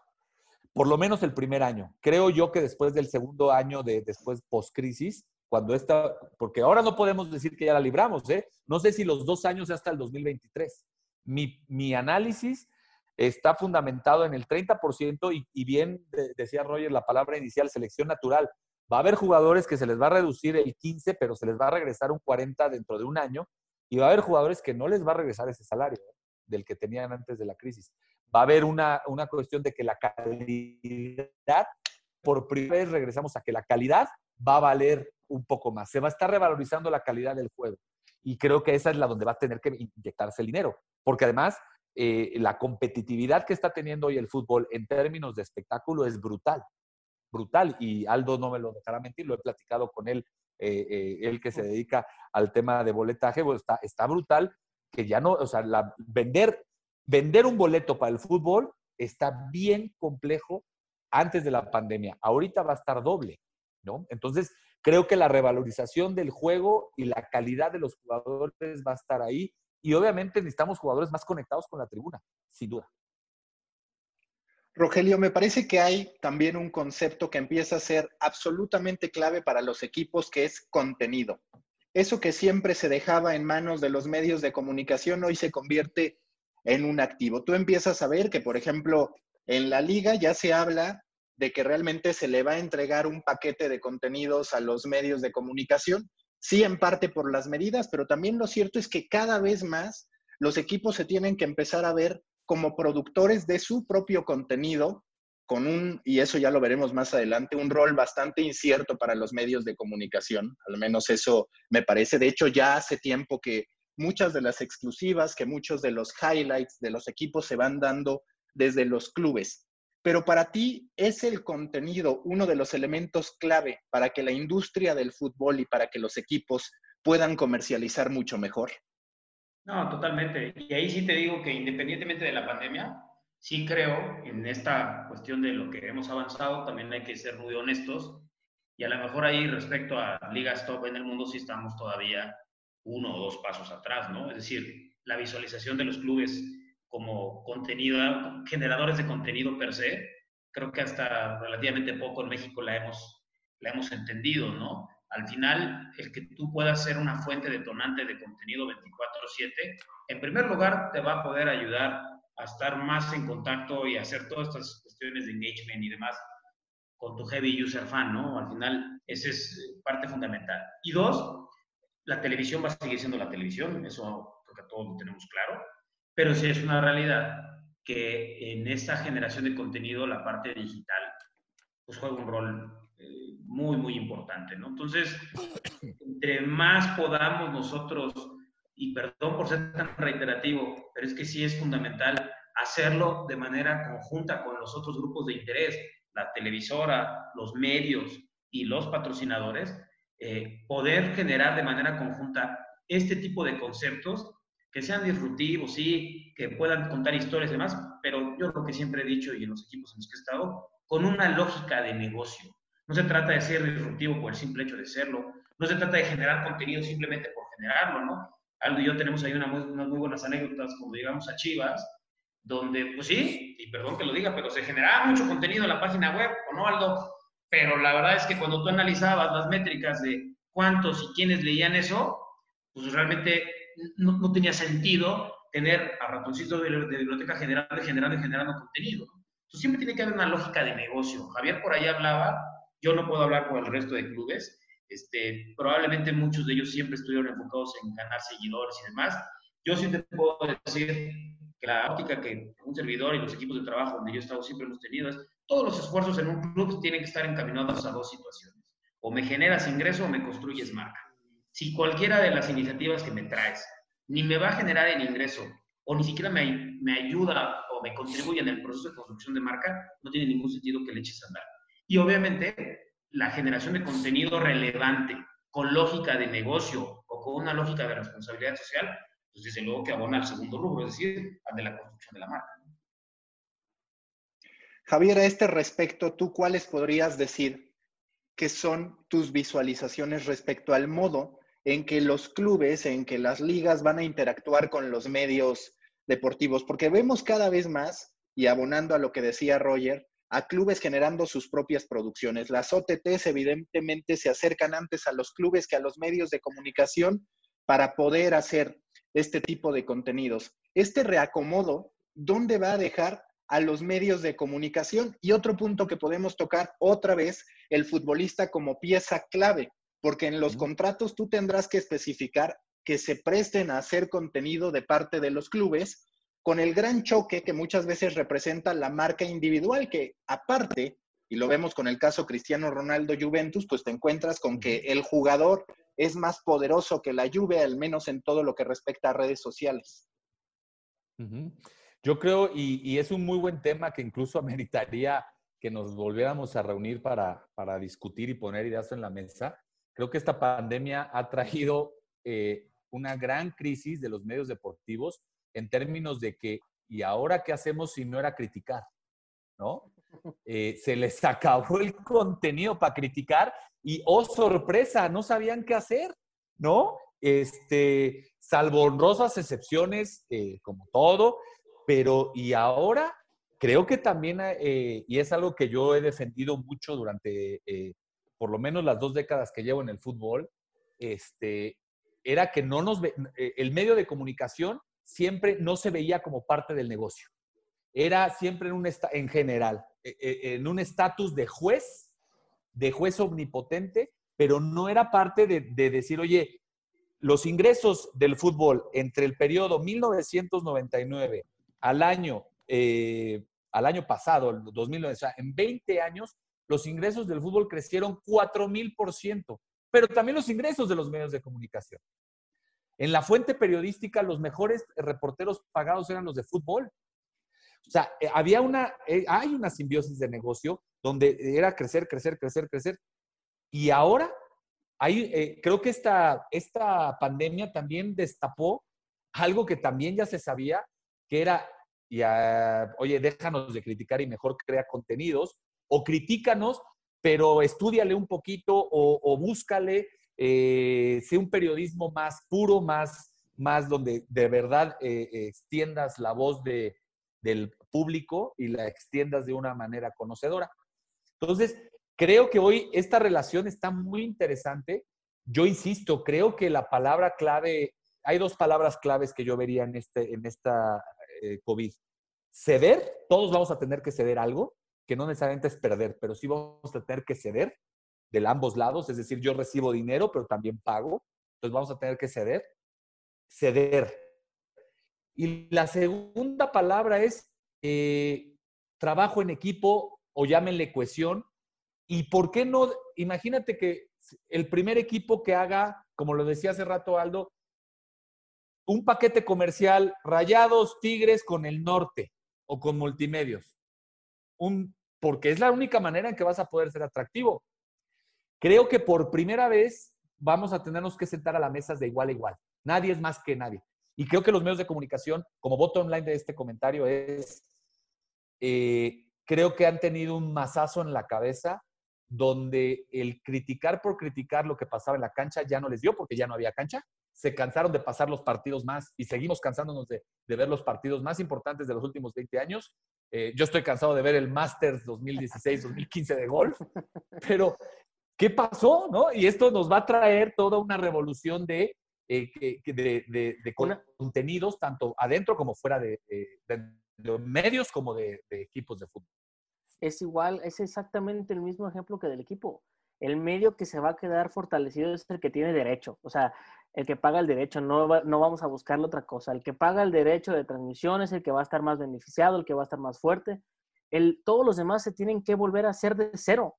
Por lo menos el primer año. Creo yo que después del segundo año de después post-crisis, cuando esta, porque ahora no podemos decir que ya la libramos, ¿eh? No sé si los dos años hasta el 2023. Mi, mi análisis está fundamentado en el 30% y, y bien decía Roger la palabra inicial, selección natural. Va a haber jugadores que se les va a reducir el 15, pero se les va a regresar un 40 dentro de un año. Y va a haber jugadores que no les va a regresar ese salario ¿eh? del que tenían antes de la crisis. Va a haber una, una cuestión de que la calidad, por primera vez regresamos a que la calidad va a valer un poco más. Se va a estar revalorizando la calidad del juego. Y creo que esa es la donde va a tener que inyectarse el dinero. Porque además, eh, la competitividad que está teniendo hoy el fútbol en términos de espectáculo es brutal, brutal. Y Aldo no me lo dejará mentir, lo he platicado con él, eh, eh, él que se dedica al tema de boletaje, pues está, está brutal, que ya no, o sea, la, vender, vender un boleto para el fútbol está bien complejo antes de la pandemia. Ahorita va a estar doble, ¿no? Entonces, creo que la revalorización del juego y la calidad de los jugadores va a estar ahí. Y obviamente necesitamos jugadores más conectados con la tribuna, sin duda. Rogelio, me parece que hay también un concepto que empieza a ser absolutamente clave para los equipos, que es contenido. Eso que siempre se dejaba en manos de los medios de comunicación hoy se convierte en un activo. Tú empiezas a ver que, por ejemplo, en la liga ya se habla de que realmente se le va a entregar un paquete de contenidos a los medios de comunicación, sí en parte por las medidas, pero también lo cierto es que cada vez más los equipos se tienen que empezar a ver como productores de su propio contenido, con un, y eso ya lo veremos más adelante, un rol bastante incierto para los medios de comunicación, al menos eso me parece. De hecho, ya hace tiempo que muchas de las exclusivas, que muchos de los highlights de los equipos se van dando desde los clubes. Pero para ti, ¿es el contenido uno de los elementos clave para que la industria del fútbol y para que los equipos puedan comercializar mucho mejor? No, totalmente. Y ahí sí te digo que independientemente de la pandemia, sí creo en esta cuestión de lo que hemos avanzado, también hay que ser muy honestos. Y a lo mejor ahí respecto a ligas top en el mundo sí estamos todavía uno o dos pasos atrás, ¿no? Es decir, la visualización de los clubes como contenido, generadores de contenido per se, creo que hasta relativamente poco en México la hemos, la hemos entendido, ¿no? Al final, el que tú puedas ser una fuente detonante de contenido 24/7, en primer lugar, te va a poder ayudar a estar más en contacto y hacer todas estas cuestiones de engagement y demás con tu heavy user fan, ¿no? Al final, esa es parte fundamental. Y dos, la televisión va a seguir siendo la televisión, eso creo que todos lo tenemos claro pero sí es una realidad que en esta generación de contenido la parte digital pues juega un rol eh, muy, muy importante, ¿no? Entonces, entre más podamos nosotros, y perdón por ser tan reiterativo, pero es que sí es fundamental hacerlo de manera conjunta con los otros grupos de interés, la televisora, los medios y los patrocinadores, eh, poder generar de manera conjunta este tipo de conceptos que sean disruptivos, sí, que puedan contar historias y demás, pero yo lo que siempre he dicho y en los equipos en los que he estado, con una lógica de negocio. No se trata de ser disruptivo por el simple hecho de serlo, no se trata de generar contenido simplemente por generarlo, ¿no? Aldo y yo tenemos ahí unas muy buenas anécdotas cuando llegamos a Chivas, donde, pues sí, y perdón que lo diga, pero se generaba mucho contenido en la página web, ¿o no, Aldo? Pero la verdad es que cuando tú analizabas las métricas de cuántos y quiénes leían eso, pues realmente no, tenía sentido tener a ratoncitos de, biblioteca generando, generando generando contenido. Entonces siempre tiene que haber una lógica de negocio. Javier por ahí hablaba, yo no puedo hablar por el resto de clubes, este, probablemente muchos de ellos siempre estuvieron enfocados en ganar seguidores y demás. Yo sí te puedo decir que la óptica que un servidor y los equipos de trabajo donde yo he estado siempre hemos tenido es todos los esfuerzos en un club tienen que estar encaminados a dos situaciones. O me generas ingreso o me construyes marca si cualquiera de las iniciativas que me traes ni me va a generar el ingreso o ni siquiera me, me ayuda o me contribuye en el proceso de construcción de marca, no tiene ningún sentido que le eches a andar. Y obviamente la generación de contenido relevante con lógica de negocio o con una lógica de responsabilidad social, pues desde luego que abona al segundo rubro, es decir, al de la construcción de la marca. Javier, a este respecto, ¿tú cuáles podrías decir que son tus visualizaciones respecto al modo en que los clubes, en que las ligas van a interactuar con los medios deportivos, porque vemos cada vez más, y abonando a lo que decía Roger, a clubes generando sus propias producciones. Las OTTs evidentemente se acercan antes a los clubes que a los medios de comunicación para poder hacer este tipo de contenidos. Este reacomodo, ¿dónde va a dejar a los medios de comunicación? Y otro punto que podemos tocar otra vez, el futbolista como pieza clave porque en los contratos tú tendrás que especificar que se presten a hacer contenido de parte de los clubes, con el gran choque que muchas veces representa la marca individual, que aparte, y lo vemos con el caso Cristiano Ronaldo Juventus, pues te encuentras con que el jugador es más poderoso que la Juve, al menos en todo lo que respecta a redes sociales. Yo creo, y, es un muy buen tema que incluso [LAUGHS] ameritaría que nos volviéramos a reunir para, para discutir y poner ideas en la mesa. Creo que esta pandemia ha traído eh, una gran crisis de los medios deportivos en términos de que, ¿y ahora qué hacemos si no era criticar? ¿No? Eh, se les [LAUGHS] acabó el contenido para criticar y, oh sorpresa, no sabían qué hacer, ¿no? Este, salvo honrosas excepciones, eh, como todo, pero y ahora creo que también, y es algo que yo he defendido mucho durante por lo menos las dos décadas que llevo en el fútbol, este, era que no nos el medio de comunicación siempre no se veía como parte del negocio. Era siempre en un en general, e, e, en un estatus de juez, de juez omnipotente, pero no era parte de, decir, oye, los ingresos del fútbol entre el periodo 1999 al año, eh, al año pasado, el 2009, o sea, en 20 años, los ingresos del fútbol crecieron 4.000%, pero también los ingresos de los medios de comunicación. En la fuente periodística, los mejores reporteros pagados eran los de fútbol. O sea, eh, había una, eh, hay una simbiosis de negocio donde era crecer, crecer, crecer, crecer. Y ahora, hay, eh, creo que esta, esta pandemia también destapó algo que también ya se sabía, que era, ya, oye, déjanos de criticar y mejor crea contenidos, o critícanos, pero estudiale un poquito o, búscale eh, sea un periodismo más puro, más, más donde de verdad eh, extiendas la voz de, del público y la extiendas de una manera conocedora. Entonces, creo que hoy esta relación está muy interesante. Yo insisto, creo que la palabra clave, hay dos palabras claves que yo vería en, este, en esta eh, COVID. Ceder, todos vamos a tener que ceder algo, que no necesariamente es perder, pero sí vamos a tener que ceder de ambos lados, es decir, yo recibo dinero, pero también pago, entonces vamos a tener que ceder, ceder. Y la segunda palabra es eh, trabajo en equipo o llámenle cohesión. ¿Y por qué no? Imagínate que el primer equipo que haga, como lo decía hace rato Aldo, un paquete comercial Rayados Tigres con el norte o con multimedios. Porque es la única manera en que vas a poder ser atractivo. Creo que por primera vez vamos a tenernos que sentar a las mesas de igual a igual. Nadie es más que nadie. Y creo que los medios de comunicación, como voto online de este comentario, es, eh, creo que han tenido un mazazo en la cabeza donde el criticar por criticar lo que pasaba en la cancha ya no les dio porque ya no había cancha. Se cansaron de pasar los partidos más y seguimos cansándonos de, ver los partidos más importantes de los últimos 20 años. Eh, yo estoy cansado de ver el Masters 2016-2015 [LAUGHS] de golf, pero ¿qué pasó? ¿no? Y esto nos va a traer toda una revolución de, eh, de, contenidos, tanto adentro como fuera de, medios como de, equipos de fútbol. Es igual, es exactamente el mismo ejemplo que del equipo. El medio que se va a quedar fortalecido es el que tiene derecho, o sea, el que paga el derecho, no, no vamos a buscarle otra cosa. El que paga el derecho de transmisión es el que va a estar más beneficiado, el que va a estar más fuerte. El, todos los demás se tienen que volver a hacer de cero.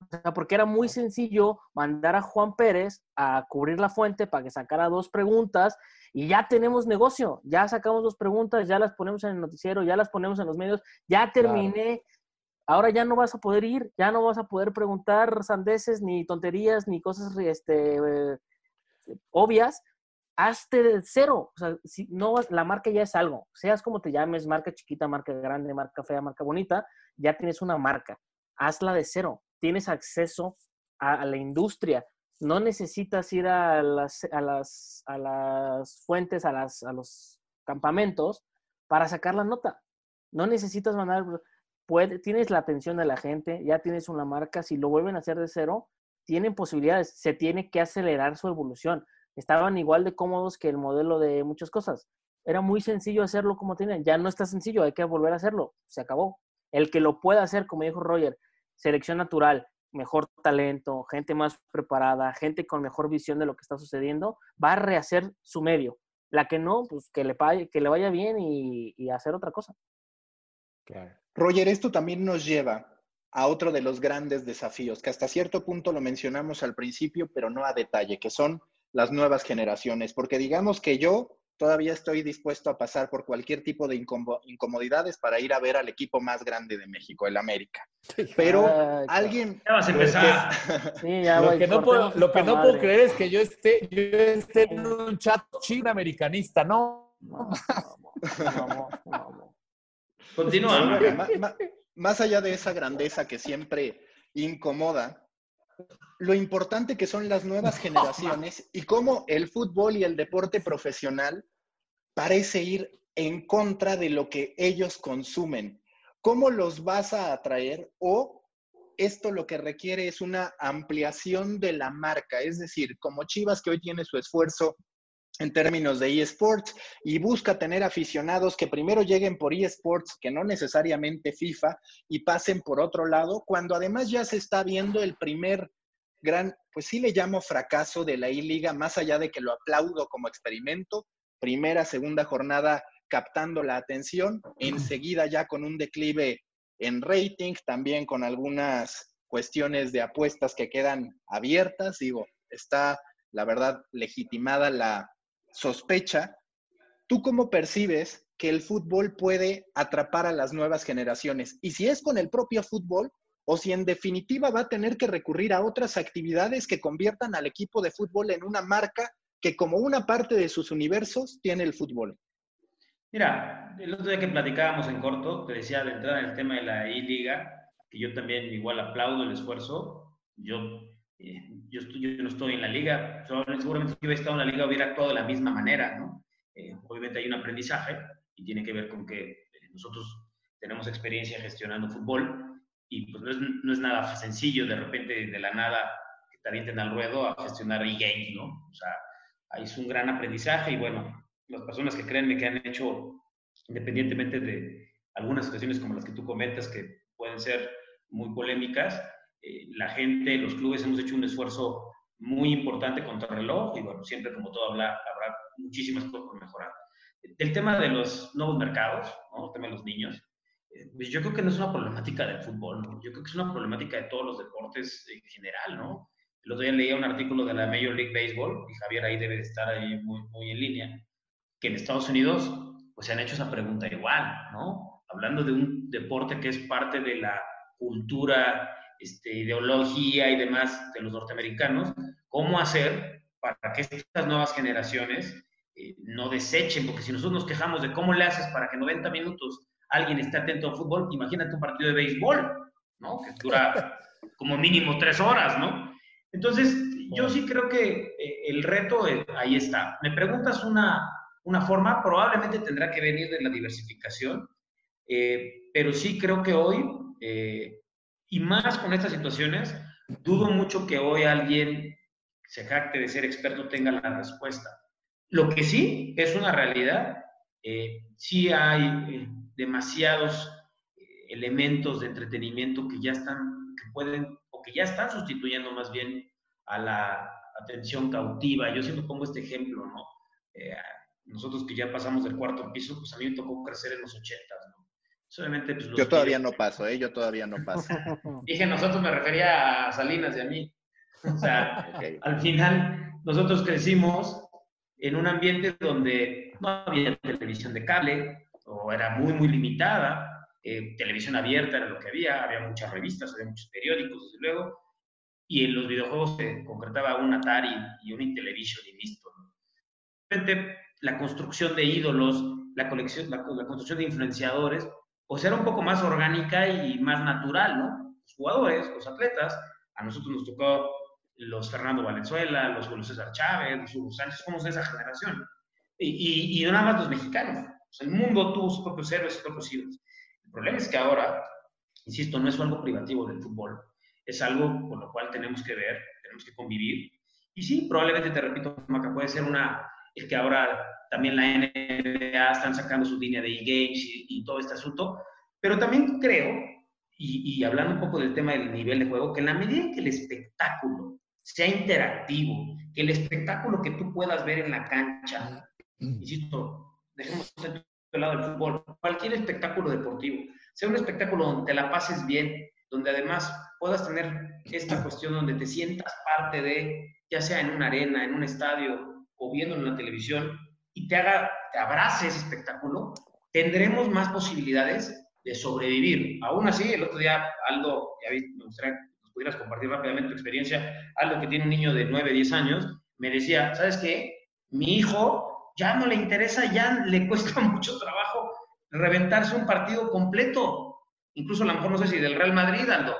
O sea, porque era muy sencillo mandar a Juan Pérez a cubrir la fuente para que sacara dos preguntas y ya tenemos negocio. Ya sacamos dos preguntas, ya las ponemos en el noticiero, ya las ponemos en los medios, ya terminé. Ahora ya no vas a poder ir, ya no vas a poder preguntar sandeces, ni tonterías, ni cosas este, eh, obvias. Hazte de cero. Si no la marca ya es algo. Seas como te llames, marca chiquita, marca grande, marca fea, marca bonita, ya tienes una marca. Hazla de cero tienes acceso a, la industria. No necesitas ir a las, a las, a las fuentes, a, las, a los campamentos para sacar la nota. No necesitas mandar, puede, tienes la atención de la gente, ya tienes una marca, si lo vuelven a hacer de cero, tienen posibilidades, se tiene que acelerar su evolución. Estaban igual de cómodos que el modelo de muchas cosas. Era muy sencillo hacerlo como tienen, ya no está sencillo, hay que volver a hacerlo, se acabó. El que lo pueda hacer, como dijo Roger, selección natural, mejor talento, gente más preparada, gente con mejor visión de lo que está sucediendo, va a rehacer su medio. La que no, pues que le, que le vaya bien y, hacer otra cosa. Roger, esto también nos lleva a otro de los grandes desafíos, que hasta cierto punto lo mencionamos al principio, pero no a detalle, que son las nuevas generaciones. Porque digamos que yo todavía estoy dispuesto a pasar por cualquier tipo de incomodidades para ir a ver al equipo más grande de México, el América. Pero alguien... Ya vas a empezar. [LAUGHS] [LAUGHS] lo, que no puedo, lo que no puedo creer es que yo esté, yo esté en un chat chino americanista, ¿no? Continúa. Más allá de esa grandeza que siempre incomoda, lo importante que son las nuevas generaciones y cómo el fútbol y el deporte profesional parece ir en contra de lo que ellos consumen. ¿Cómo los vas a atraer o esto lo que requiere es una ampliación de la marca? Es decir, como Chivas que hoy tiene su esfuerzo en términos de eSports y busca tener aficionados que primero lleguen por eSports, que no necesariamente FIFA, y pasen por otro lado, cuando además ya se está viendo el primer gran, pues sí le llamo fracaso de la I-Liga, más allá de que lo aplaudo como experimento, primera, segunda jornada captando la atención, enseguida ya con un declive en rating, también con algunas cuestiones de apuestas que quedan abiertas, digo, está la verdad legitimada la sospecha. ¿Tú cómo percibes que el fútbol puede atrapar a las nuevas generaciones? Y si es con el propio fútbol, o si en definitiva va a tener que recurrir a otras actividades que conviertan al equipo de fútbol en una marca que como una parte de sus universos tiene el fútbol. Mira, el otro día que platicábamos en corto, te decía de entrada en el tema de la I-Liga, que yo también igual aplaudo el esfuerzo. Yo, eh, yo, no estoy en la liga, seguramente si hubiera estado en la liga hubiera actuado de la misma manera, ¿no? Eh, obviamente hay un aprendizaje y tiene que ver con que eh, nosotros tenemos experiencia gestionando fútbol, y pues no es, no es, nada sencillo de repente de la nada que te avienten al ruedo a gestionar e-games, ¿no? O sea, ahí es un gran aprendizaje y bueno, las personas que créanme que han hecho, independientemente de algunas situaciones como las que tú comentas que pueden ser muy polémicas, eh, la gente, los clubes hemos hecho un esfuerzo muy importante contra el reloj y bueno, siempre como todo habla, habrá muchísimas cosas por mejorar. El tema de los nuevos mercados, ¿no? el tema de los niños, pues yo creo que no es una problemática del fútbol, ¿no? yo creo que es una problemática de todos los deportes en general, ¿no? El otro día leía un artículo de la Major League Baseball, y Javier ahí debe de estar ahí muy, muy en línea, que en Estados Unidos pues se han hecho esa pregunta igual, ¿no? Hablando de un deporte que es parte de la cultura, este, ideología y demás de los norteamericanos, ¿cómo hacer para que estas nuevas generaciones eh, no desechen? Porque si nosotros nos quejamos de cómo le haces para que 90 minutos alguien está atento al fútbol, imagínate un partido de béisbol, ¿no? Que dura [LAUGHS] como mínimo tres horas, ¿no? Entonces, yo sí creo que eh, el reto eh, ahí está. Me preguntas una, una forma, probablemente tendrá que venir de la diversificación, eh, pero sí creo que hoy, y más con estas situaciones, dudo mucho que hoy alguien se jacte de ser experto tenga la respuesta. Lo que sí es una realidad, sí hay demasiados eh, elementos de entretenimiento que ya están, que pueden, o que ya están sustituyendo más bien a la atención cautiva. Yo siempre pongo este ejemplo, ¿no? Eh, nosotros que ya pasamos del cuarto piso, pues a mí me tocó crecer en los ochentas, ¿no? Solamente, pues, Yo todavía no paso, ¿eh? Yo todavía no paso. [LAUGHS] Dije nosotros, me refería a Salinas y a mí. O sea, [LAUGHS] al final, nosotros crecimos en un ambiente donde no había televisión de cable, o era muy, muy limitada. Eh, televisión abierta era lo que había, había muchas revistas, había muchos periódicos, desde luego, y en los videojuegos se concretaba un Atari y un Intellivision y listo. Realmente, la construcción de ídolos, la, colección, la, construcción de influenciadores, pues era un poco más orgánica y más natural, ¿no? Los jugadores, los atletas, a nosotros nos tocó los Fernando Valenzuela, los Julio César Chávez, los Hugo Sánchez, somos de esa generación. Y, y, y, nada más los mexicanos el mundo tuvo sus propios héroes, sus propios ídolos. El problema es que ahora, insisto, no es algo privativo del fútbol, es algo con lo cual tenemos que ver, tenemos que convivir. Y sí, probablemente, te repito, Maca, puede ser una, el que ahora también la NBA están sacando su línea de e-games y, todo este asunto, pero también creo, y, y hablando un poco del tema del nivel de juego, que en la medida en que el espectáculo sea interactivo, que el espectáculo que tú puedas ver en la cancha, insisto, dejemos de lado el fútbol, cualquier espectáculo deportivo, sea un espectáculo donde te la pases bien, donde además puedas tener esta cuestión donde te sientas parte de, ya sea en una arena, en un estadio o viendo en la televisión, y te haga, te abrace ese espectáculo, tendremos más posibilidades de sobrevivir. Aún así, el otro día, Aldo, ya me gustaría que nos pudieras compartir rápidamente tu experiencia, Aldo que tiene un niño de 9, 10 años, me decía, ¿sabes qué? Mi hijo ya no le interesa, ya le cuesta [LAUGHS] mucho trabajo reventarse un partido completo. Incluso a lo mejor no sé si del Real Madrid, Aldo.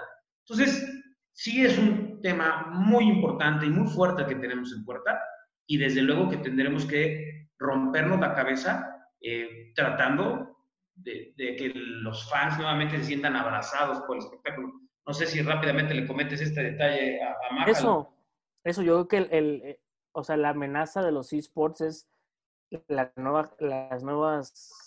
Entonces, sí es un tema muy importante y muy fuerte que tenemos en puerta y desde luego que tendremos que rompernos la cabeza eh, tratando de, que los fans nuevamente se sientan abrazados por el espectáculo. No sé si rápidamente le cometes este detalle a, a Eso, eso yo creo que el, eh, o sea, la amenaza de los esports es la nueva, las nuevas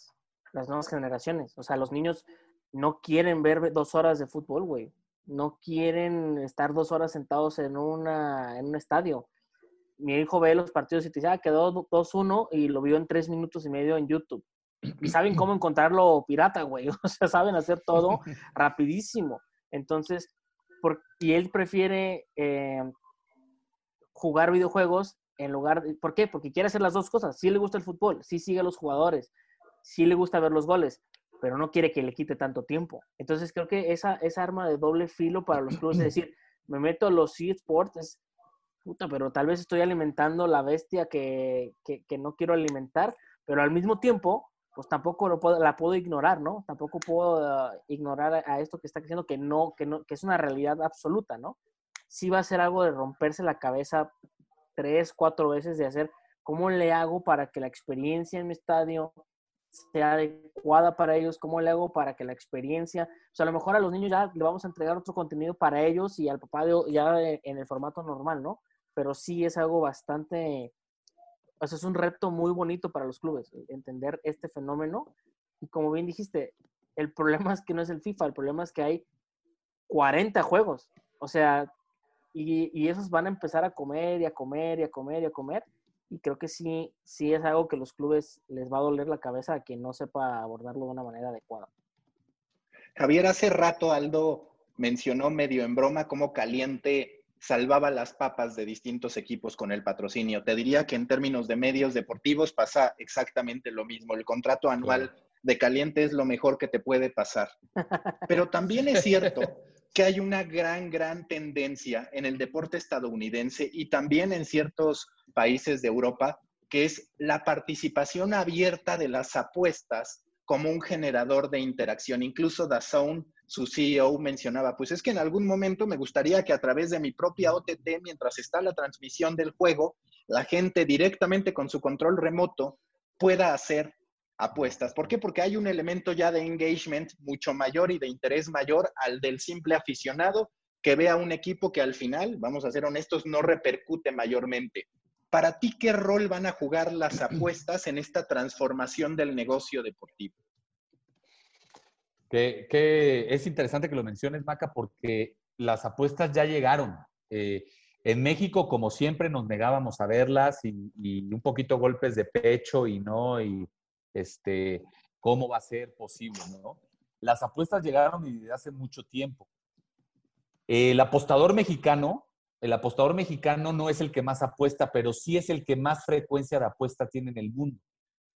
las nuevas generaciones. O sea, los niños no quieren ver dos horas de fútbol, güey. No quieren estar dos horas sentados en, una, en un estadio. Mi hijo ve los partidos y te dice, ah, quedó 2-1 y lo vio en tres minutos y medio en YouTube. Y saben cómo [CLEARS THROAT] encontrarlo pirata, güey. [LAUGHS] O sea, saben hacer todo rapidísimo. Entonces, por, y él prefiere eh, jugar videojuegos en lugar de... ¿Por qué? Porque quiere hacer las dos cosas. Sí le gusta el fútbol, sí sigue a los jugadores, sí le gusta ver los goles, pero no quiere que le quite tanto tiempo. Entonces creo que esa, esa arma de doble filo para los clubes es decir, me meto a los eSports, es puta, pero tal vez estoy alimentando la bestia que, que, no quiero alimentar, pero al mismo tiempo, pues tampoco lo puedo, la puedo ignorar, ¿no? Tampoco puedo ah, ignorar a, esto que está diciendo que no, que no, que es una realidad absoluta, ¿no? Sí va a ser algo de romperse la cabeza tres, cuatro veces de hacer cómo le hago para que la experiencia en mi estadio sea adecuada para ellos, cómo le hago para que la experiencia, o sea, a lo mejor a los niños ya le vamos a entregar otro contenido para ellos y al papá ya en el formato normal, ¿no? Pero sí es algo bastante, o sea, es un reto muy bonito para los clubes, entender este fenómeno. Y como bien dijiste, el problema es que no es el FIFA, el problema es que hay 40 juegos, o sea, y, y esos van a empezar a comer y a comer y a comer y a comer y creo que sí, sí es algo que los clubes les va a doler la cabeza a quien no sepa abordarlo de una manera adecuada. Javier, hace rato Aldo mencionó medio en broma cómo Caliente salvaba las papas de distintos equipos con el patrocinio. Te diría que en términos de medios deportivos pasa exactamente lo mismo. El contrato anual de Caliente es lo mejor que te puede pasar. Pero también es cierto [LAUGHS] que hay una gran, gran tendencia en el deporte estadounidense y también en ciertos países de Europa, que es la participación abierta de las apuestas como un generador de interacción. Incluso DAZN, su CEO, mencionaba, pues es que en algún momento me gustaría que a través de mi propia OTT, mientras está la transmisión del juego, la gente directamente con su control remoto pueda hacer apuestas. ¿Por qué? Porque hay un elemento ya de engagement mucho mayor y de interés mayor al del simple aficionado que vea un equipo que al final, vamos a ser honestos, no repercute mayormente. Para ti, ¿qué rol van a jugar las apuestas en esta transformación del negocio deportivo? Que, es interesante que lo menciones, Maca, porque las apuestas ya llegaron. Eh, en México, como siempre, nos negábamos a verlas y, y, un poquito golpes de pecho y no, y este, cómo va a ser posible, ¿no? Las apuestas llegaron desde hace mucho tiempo. El apostador mexicano, el apostador mexicano no es el que más apuesta, pero sí es el que más frecuencia de apuesta tiene en el mundo.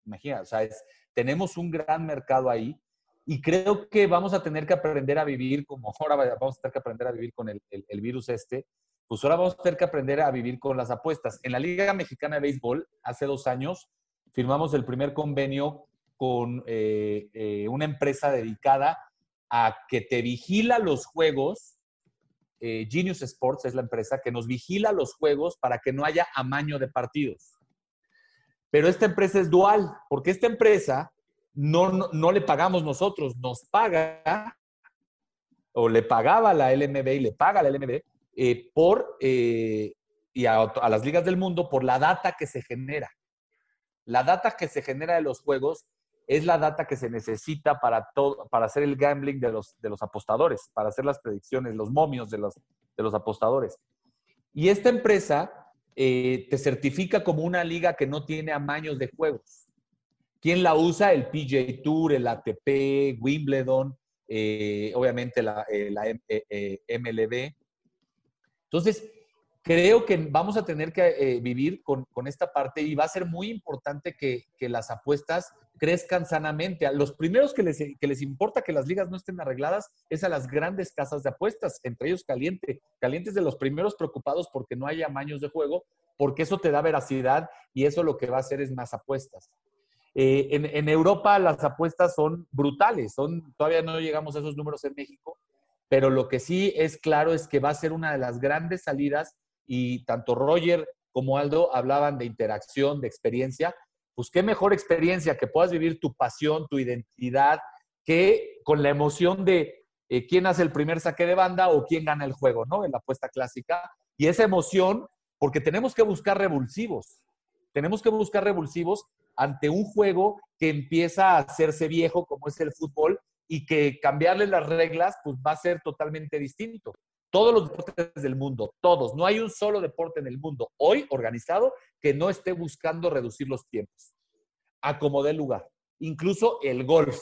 Imagina, o sea, tenemos un gran mercado ahí y creo que vamos a tener que aprender a vivir como [LAUGHS] ahora vamos a tener que aprender a vivir con el, virus este, pues ahora vamos a tener que aprender a vivir con las apuestas. En la Liga Mexicana de Béisbol, hace dos años, firmamos el primer convenio con eh, eh, una empresa dedicada a que te vigila los juegos. Eh, Genius Sports es la empresa que nos vigila los juegos para que no haya amaño de partidos. Pero esta empresa es dual, porque esta empresa no, no, le pagamos nosotros, nos paga o le pagaba la LMB y le paga la LMB por, y a, las ligas del mundo por la data que se genera. La data que se genera de los juegos es la data que se necesita para, todo, para hacer el gambling de los, de los apostadores, para hacer las predicciones, los momios de los, de los apostadores. Y esta empresa eh, te certifica como una liga que no tiene amaños de juegos. ¿Quién la usa? El PJ Tour, el ATP, Wimbledon, eh, obviamente la, eh, la MLB. Entonces, creo que vamos a tener que eh, vivir con, esta parte y va a ser muy importante que, las apuestas crezcan sanamente. A los primeros que les, que les importa que las ligas no estén arregladas es a las grandes casas de apuestas, entre ellos Caliente. Caliente es de los primeros preocupados porque no haya amaños de juego, porque eso te da veracidad y eso lo que va a hacer es más apuestas. Eh, en, Europa las apuestas son brutales, son, todavía no llegamos a esos números en México, pero lo que sí es claro es que va a ser una de las grandes salidas y tanto Roger como Aldo hablaban de interacción, de experiencia, pues qué mejor experiencia que puedas vivir tu pasión, tu identidad, que con la emoción de eh, quién hace el primer saque de banda o quién gana el juego, ¿no? En la apuesta clásica. Y esa emoción, porque tenemos que buscar revulsivos. Tenemos que buscar revulsivos ante un juego que empieza a hacerse viejo, como es el fútbol, y que cambiarle las reglas, pues va a ser totalmente distinto todos los deportes del mundo, todos. No hay un solo deporte en el mundo hoy organizado que no esté buscando reducir los tiempos. Acomodé lugar. Incluso el golf.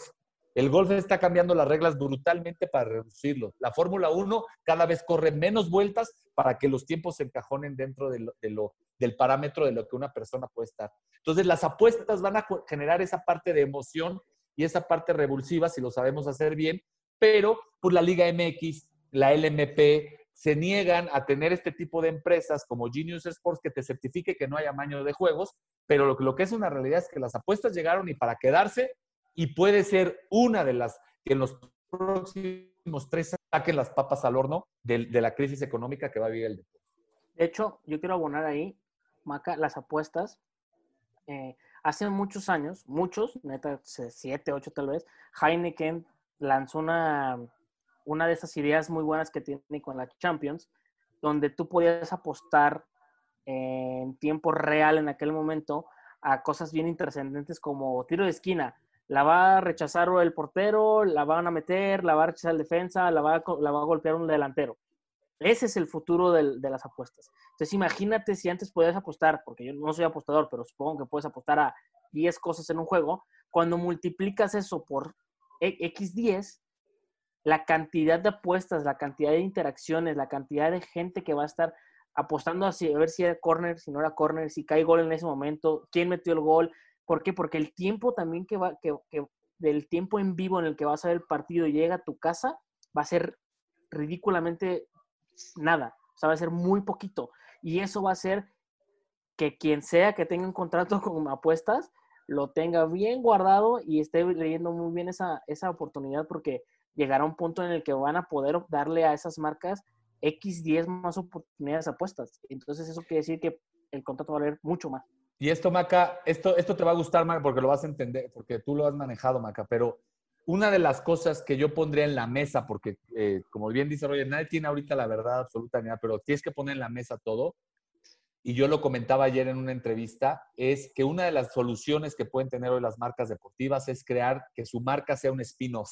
El golf está cambiando las reglas brutalmente para reducirlo. La Fórmula 1 cada vez corre menos vueltas para que los tiempos se encajonen dentro de lo, del parámetro de lo que una persona puede estar. Entonces, las apuestas van a generar esa parte de emoción y esa parte revulsiva, si lo sabemos hacer bien, pero pues, la Liga MX la LMP, se niegan a tener este tipo de empresas como Genius Sports que te certifique que no haya amaño de juegos, pero lo que es una realidad es que las apuestas llegaron y para quedarse y puede ser una de las que en los próximos tres años saquen las papas al horno de, la crisis económica que va a vivir el deporte. De hecho, yo quiero abonar ahí, Maca, las apuestas. Eh, hace muchos años, muchos, neta, siete, ocho tal vez, Heineken lanzó una una de esas ideas muy buenas que tiene con la Champions, donde tú podías apostar en tiempo real en aquel momento a cosas bien interesantes como tiro de esquina. La va a rechazar el portero, la van a meter, la va a rechazar el defensa, la va a, la va a golpear un delantero. Ese es el futuro de, de las apuestas. Entonces imagínate si antes podías apostar, porque yo no soy apostador, pero supongo que puedes apostar a 10 cosas en un juego, cuando multiplicas eso por X10, la cantidad de apuestas, la cantidad de interacciones, la cantidad de gente que va a estar apostando a, ver si era corner, si no era corner, si cae gol en ese momento, quién metió el gol. ¿Por qué? Porque el tiempo también que va, que, del tiempo en vivo en el que vas a ver el partido llega a tu casa, va a ser ridículamente nada. O sea, va a ser muy poquito. Y eso va a hacer que quien sea que tenga un contrato [LAUGHS] con apuestas, lo tenga bien guardado y esté leyendo muy bien esa, esa oportunidad porque llegar a un punto en el que van a poder darle a esas marcas X 10 más oportunidades apuestas. Entonces eso quiere decir que el contrato va a valer mucho más. Y esto, Maca, esto, esto te va a gustar, Maca, porque lo vas a entender, porque tú lo has manejado, Maca, pero una de las cosas que yo pondría en la mesa, porque eh, como bien dice Roger, nadie tiene ahorita la verdad absoluta, pero tienes que poner en la mesa todo, y yo lo comentaba ayer en una entrevista, es que una de las soluciones que pueden tener hoy las marcas deportivas es crear que su marca sea un spin-off.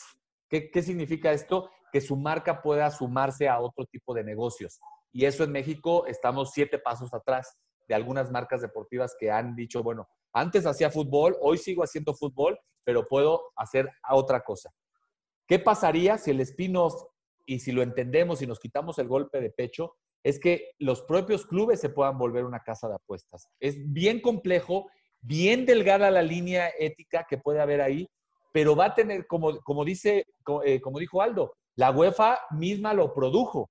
¿Qué, significa esto? Que su marca pueda sumarse a otro tipo de negocios. Y eso en México estamos siete pasos atrás de algunas marcas deportivas que han dicho, bueno, antes hacía fútbol, hoy sigo haciendo fútbol, pero puedo hacer otra cosa. ¿Qué pasaría si el spin-off, y si lo entendemos y nos quitamos el golpe de pecho, es que los propios clubes se puedan volver una casa de apuestas? Es bien complejo, bien delgada la línea ética que puede haber ahí, pero va a tener, como, como dice, eh, como, dijo Aldo, la UEFA misma lo produjo.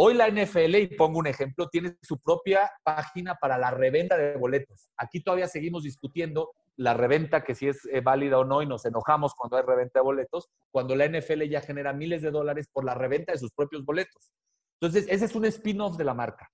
Hoy la NFL, y pongo un ejemplo, tiene su propia página para la reventa de boletos. Aquí todavía seguimos discutiendo la reventa, que si es eh, válida o no, y nos enojamos cuando hay reventa de boletos, cuando la NFL ya genera miles de dólares por la reventa de sus propios boletos. Entonces, ese es un spin-off de la marca.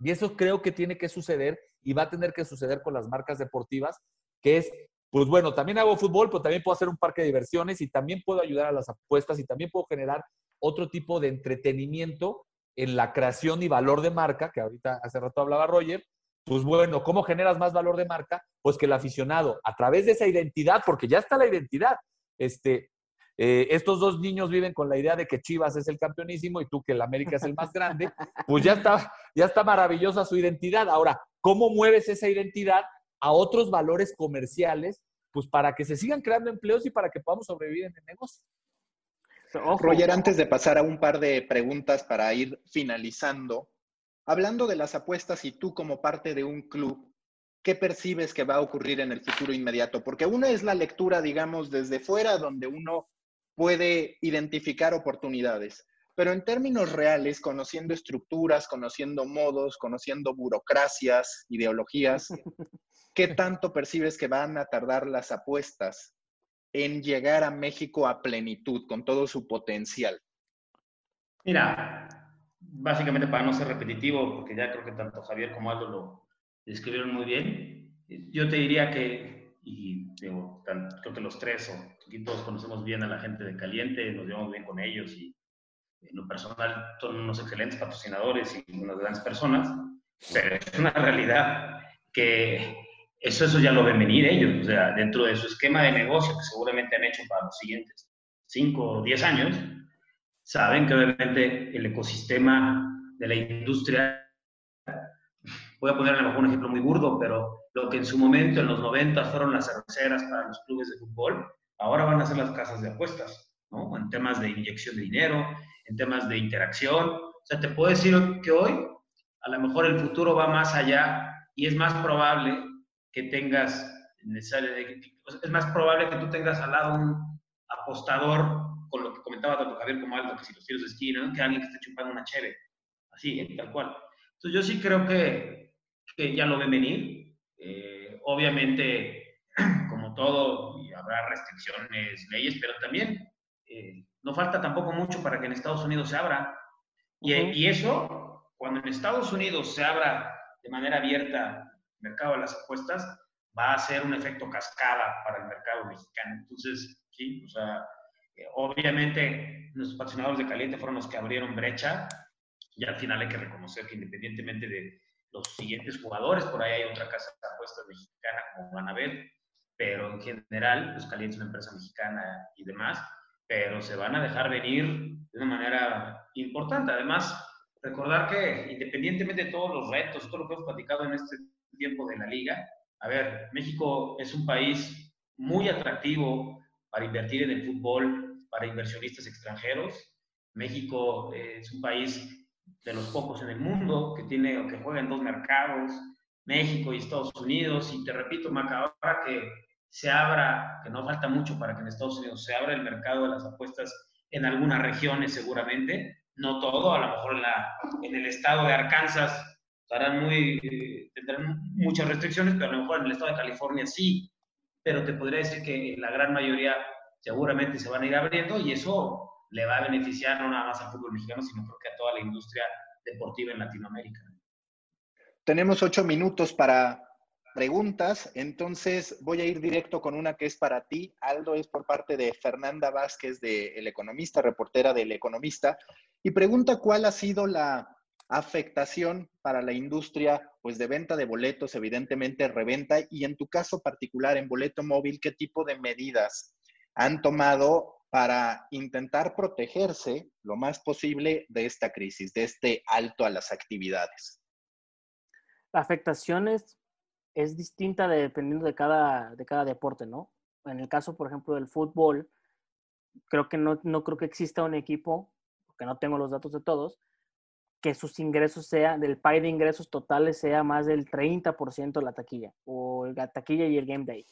Y eso creo que tiene que suceder y va a tener que suceder con las marcas deportivas, que es pues bueno, también hago fútbol, pero también puedo hacer un parque de diversiones y también puedo ayudar a las apuestas y también puedo generar otro tipo de entretenimiento en la creación y valor de marca, que ahorita hace rato hablaba Roger. Pues bueno, ¿cómo generas más valor de marca? Pues que el aficionado, a través de esa identidad, porque ya está la identidad, este, eh, estos dos niños viven con la idea de que Chivas es el campeonísimo y tú que el América es el más grande, pues ya está, ya está maravillosa su identidad. Ahora, ¿cómo mueves esa identidad a otros valores comerciales, pues para que se sigan creando empleos y para que podamos sobrevivir en el negocio. Roger, antes de pasar a un par de preguntas para ir finalizando, hablando de las apuestas y tú como parte de un club, ¿qué percibes que va a ocurrir en el futuro inmediato? Porque una es la lectura, digamos, desde fuera, donde uno puede identificar oportunidades. Pero en términos reales, conociendo estructuras, conociendo modos, conociendo burocracias, ideologías, [LAUGHS] ¿qué tanto percibes que van a tardar las apuestas en llegar a México a plenitud, con todo su potencial? Mira, básicamente para no ser repetitivo, porque ya creo que tanto Javier como Aldo lo describieron muy bien, yo te diría que, y digo, creo que los tres o todos conocemos bien a la gente de Caliente, nos llevamos bien con ellos y en lo personal son unos excelentes patrocinadores y unas grandes personas, pero es una realidad que eso, eso ya lo ven venir ellos, o sea, dentro de su esquema de negocio que seguramente han hecho para los siguientes 5 o 10 años, saben que obviamente el ecosistema de la industria, voy a poner a lo mejor un ejemplo muy burdo, pero lo que en su momento, en los 90, fueron las cerveceras para los clubes de fútbol, ahora van a ser las casas de apuestas, ¿no? En temas de inyección de dinero, en temas de interacción. O sea, te puedo decir que hoy, a lo mejor el futuro va más allá y es más probable que tengas, es más probable que tú tengas al lado un apostador, con lo que comentaba tanto Javier como Aldo, que si los tiros de esquina, que alguien que esté chupando una cheve, así, tal cual. Entonces yo sí creo que, que ya lo ven venir. Eh, obviamente, [CLEARS THROAT] como todo, habrá restricciones, leyes, pero también eh, no falta tampoco mucho para que en Estados Unidos se abra. Y, y, eso, cuando en Estados Unidos se abra de manera abierta mercado de las apuestas, va a ser un efecto cascada para el mercado mexicano. Entonces, sí, o sea, eh, obviamente los patrocinadores de Caliente fueron los que abrieron brecha y al final hay que reconocer que independientemente de los siguientes jugadores, por ahí hay otra casa de apuestas mexicana como van a ver, pero en general, pues Caliente es una empresa mexicana y demás, pero se van a dejar venir de una manera importante. Además, recordar que independientemente de todos los retos, todo lo que hemos platicado en este tiempo de la liga, a ver, México es un país muy atractivo para invertir en el fútbol, para inversionistas extranjeros. México es un país de los pocos en el mundo que tiene que juega en dos mercados, México y Estados Unidos. Y te repito, Maca, ahora que se abra, que no falta mucho para que en Estados Unidos se abra el mercado de las apuestas en algunas regiones seguramente, no todo, a lo mejor en, la, en el estado de Arkansas estarán muy, tendrán muchas restricciones, pero a lo mejor en el estado de California sí, pero te podría decir que la gran mayoría seguramente se van a ir abriendo y eso le va a beneficiar no nada más al fútbol mexicano, sino creo que a toda la industria deportiva en Latinoamérica. Tenemos ocho minutos para preguntas, entonces voy a ir directo con una que es para ti. Aldo es por parte de Fernanda Vázquez de El Economista, reportera del Economista, y pregunta cuál ha sido la afectación para la industria pues de venta de boletos, evidentemente reventa, y en tu caso particular en boleto móvil, ¿qué tipo de medidas han tomado para intentar protegerse lo más posible de esta crisis, de este alto a las actividades? La afectación es es distinta dependiendo de cada, de cada deporte, ¿no? En el caso, por ejemplo, del fútbol, creo que no, no creo que exista un equipo, porque no tengo los datos de todos, que sus ingresos sea, del pay de ingresos totales sea más del 30% la taquilla, o la taquilla y el game day.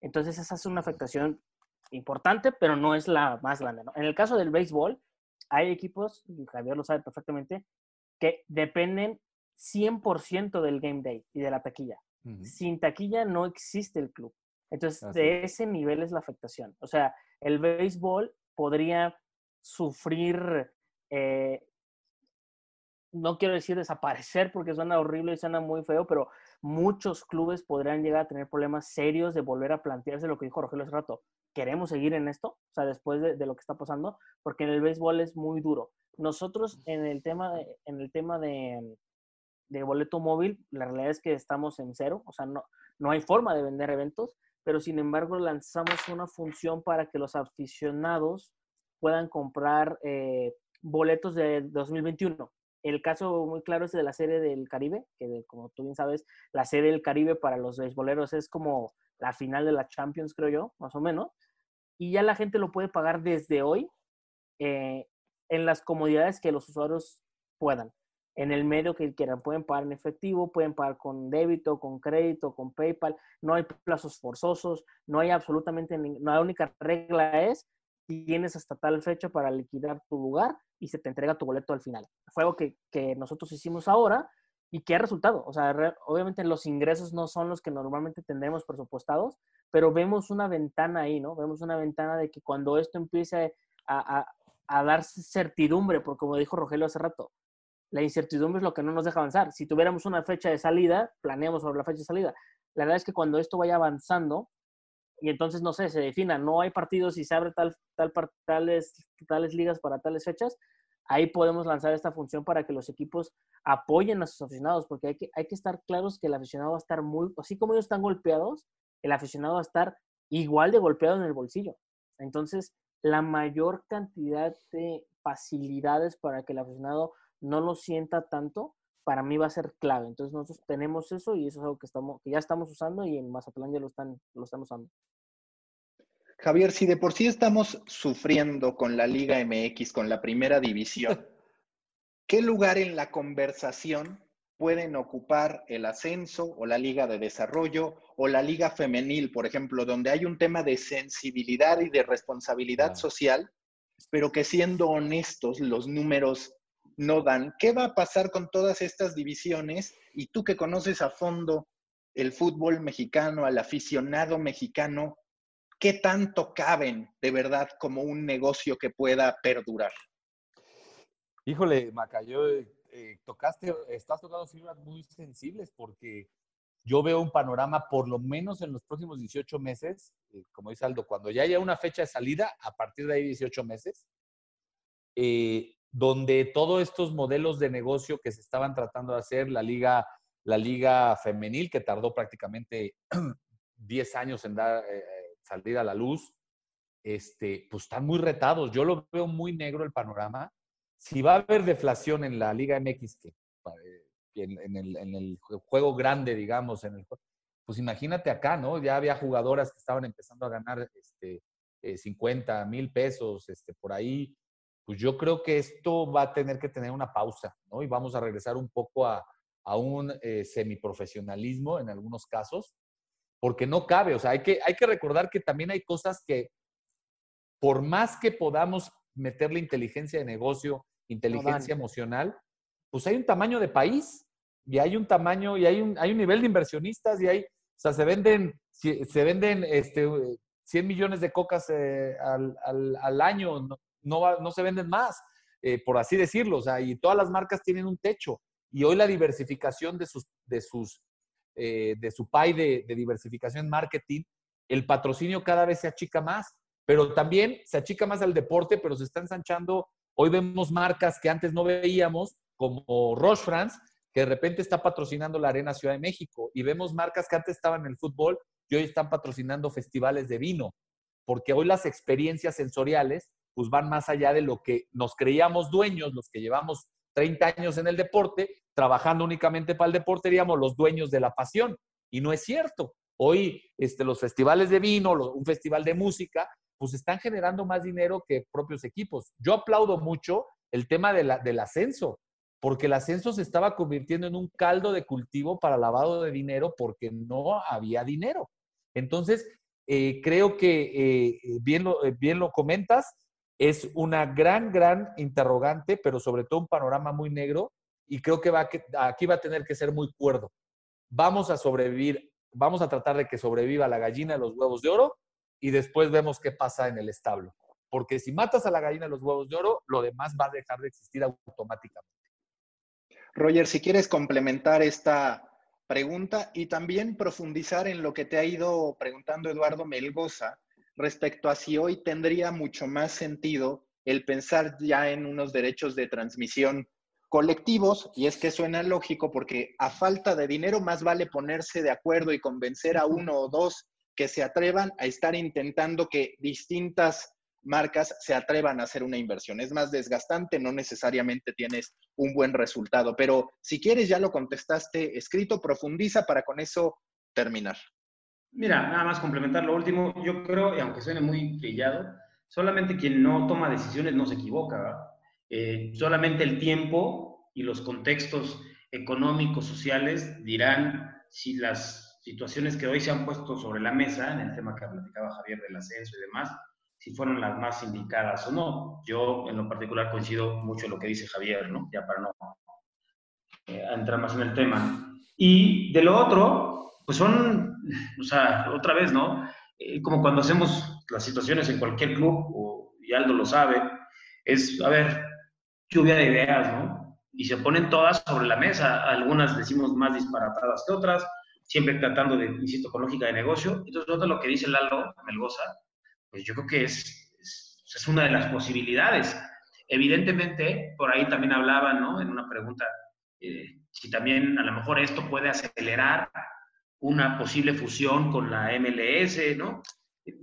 Entonces esa es una afectación importante, pero no es la más grande. ¿no? En el caso del béisbol, hay equipos, y Javier lo sabe perfectamente, que dependen 100% del game day y de la taquilla. Sin taquilla no existe el club. Entonces, de ese nivel es la afectación. O sea, el béisbol podría sufrir, eh, no quiero decir desaparecer porque suena horrible y suena muy feo, pero muchos clubes podrían llegar a tener problemas serios de volver a plantearse lo que dijo Rogelio hace rato. ¿Queremos seguir en esto? O sea, después de, lo que está pasando, porque en el béisbol es muy duro. Nosotros en el tema en el tema de, de boleto móvil, la realidad es que estamos en cero, o sea, no, no hay forma de vender eventos, pero sin embargo lanzamos una función para que los aficionados puedan comprar eh, boletos de 2021. El caso muy claro es de la serie del Caribe, que como tú bien sabes, la serie del Caribe para los beisboleros es como la final de la Champions, creo yo, más o menos. Y ya la gente lo puede pagar desde hoy eh, en las comodidades que los usuarios puedan. en el medio que quieran. Pueden pagar en efectivo, pueden pagar con débito, con crédito, con PayPal. No hay plazos forzosos, no hay absolutamente ninguna. La única regla es tienes hasta tal fecha para liquidar tu lugar y se te entrega tu boleto al final. Fue algo que, que nosotros hicimos ahora y que ha resultado. O sea, obviamente los ingresos no son los que normalmente tendremos presupuestados, pero vemos una ventana ahí, ¿no? Vemos una ventana de que cuando esto empiece a, a, a certidumbre, porque como dijo Rogelio hace rato, la incertidumbre es lo que no nos deja avanzar. Si tuviéramos una fecha de salida, planeamos sobre la fecha de salida. La verdad es que cuando esto vaya avanzando, y entonces, no sé, se defina, no hay partidos y se abre tal, tal, tales, tales ligas para tales fechas, ahí podemos lanzar esta función para que los equipos apoyen a sus aficionados, porque hay que, hay que estar claros que el aficionado va a estar muy, así como ellos están golpeados, el aficionado va a estar igual de golpeado en el bolsillo. Entonces, la mayor cantidad de facilidades para que el aficionado no lo sienta tanto, para mí va a ser clave. Entonces nosotros tenemos eso y eso es algo que, estamos, que ya estamos usando y en Mazatlán ya lo están, lo están usando. Javier, si de por sí estamos sufriendo con la Liga MX, con la primera división, [LAUGHS] ¿qué lugar en la conversación pueden ocupar el ascenso o la Liga de Desarrollo o la Liga Femenil, por ejemplo, donde hay un tema de sensibilidad y de responsabilidad social, pero que siendo honestos, los números no dan. ¿Qué va a pasar con todas estas divisiones? Y tú que conoces a fondo el fútbol mexicano, al aficionado mexicano, ¿qué tanto caben de verdad como un negocio que pueda perdurar? Híjole, Maca, yo eh, tocaste, estás tocando fibras muy sensibles porque yo veo un panorama, por lo menos en los próximos 18 meses, eh, como dice Aldo, cuando ya haya una fecha de salida, a partir de ahí 18 meses, eh, donde todos estos modelos de negocio que se estaban tratando de hacer, la liga, la liga femenil, que tardó prácticamente [CLEARS THROAT] 10 años en dar, eh, salir a la luz, este, pues están muy retados. Yo lo veo muy negro el panorama. Si va a haber deflación en la Liga MX, que eh, en, el, en el juego grande, digamos, en el, pues imagínate acá, ¿no? Ya había jugadoras que estaban empezando a ganar este, 50 eh, mil pesos este, por ahí pues yo creo que esto va a tener que tener una pausa, ¿no? Y vamos a regresar un poco a, un eh, semiprofesionalismo en algunos casos, porque no cabe, o sea, hay que, hay que recordar que también hay cosas que, por más que podamos meterle inteligencia de negocio, inteligencia emocional, pues hay un tamaño de país y hay un tamaño y hay un, hay un nivel de inversionistas y hay, o sea, se venden, se venden este, 100 millones de cocas eh, al, al, al, año, ¿no? No, no se venden más, eh, por así decirlo. O sea, y todas las marcas tienen un techo. Y hoy la diversificación de sus, de sus, eh, de su pay de, de diversificación marketing, el patrocinio cada vez se achica más, pero también se achica más al deporte, pero se está ensanchando. Hoy vemos marcas que antes no veíamos, como Roche France, que de repente está patrocinando la Arena Ciudad de México, y vemos marcas que antes estaban en el fútbol y hoy están patrocinando festivales de vino, porque hoy las experiencias sensoriales pues van más allá de lo que nos creíamos dueños, los que llevamos 30 años en el deporte, trabajando únicamente para el deporte, diríamos los dueños de la pasión. Y no es cierto. Hoy este, los festivales de vino, un festival de música, pues están generando más dinero que propios equipos. Yo aplaudo mucho el tema de la, del ascenso, porque el ascenso se estaba convirtiendo en un caldo de cultivo para lavado de dinero porque no había dinero. Entonces, eh, creo que eh, bien, lo, eh, bien lo comentas, es una gran, gran interrogante, pero sobre todo un panorama muy negro y creo que, va aquí va a tener que ser muy cuerdo. Vamos a sobrevivir, vamos a tratar de que sobreviva la gallina de los huevos de oro y después vemos qué pasa en el establo. Porque si matas a la gallina de los huevos de oro, lo demás va a dejar de existir automáticamente. Roger, si quieres complementar esta pregunta y también profundizar en lo que te ha ido preguntando Eduardo Melgoza, respecto a si hoy tendría mucho más sentido el pensar ya en unos derechos de transmisión colectivos, y es que suena lógico porque a falta de dinero más vale ponerse de acuerdo y convencer a uno o dos que se atrevan a estar intentando que distintas marcas se atrevan a hacer una inversión. Es más desgastante, no necesariamente tienes un buen resultado, pero si quieres ya lo contestaste escrito, profundiza para con eso terminar. Mira, nada más complementar lo último, yo creo, y aunque suene muy trillado, solamente quien no toma decisiones no se equivoca. Eh, solamente el tiempo y los contextos económicos, sociales, dirán si las situaciones que hoy se han puesto sobre la mesa, en el tema que platicaba Javier del ascenso y demás, si fueron las más indicadas o no. Yo en lo particular coincido mucho en lo que dice Javier, ¿no? Ya para no eh, entrar más en el tema. Y de lo otro, pues son, o sea, otra vez, ¿no? Eh, como cuando hacemos las situaciones en cualquier club, o, y Aldo lo sabe, es, a ver, lluvia de ideas, ¿no? Y se ponen todas sobre la mesa, algunas decimos más disparatadas que otras, siempre tratando de, insisto, con lógica de negocio. Entonces, lo que dice Lalo Melgoza, pues yo creo que es, es, una de las posibilidades. Evidentemente, por ahí también hablaban, ¿no? En una pregunta, eh, si también a lo mejor esto puede acelerar una posible fusión con la MLS, ¿no?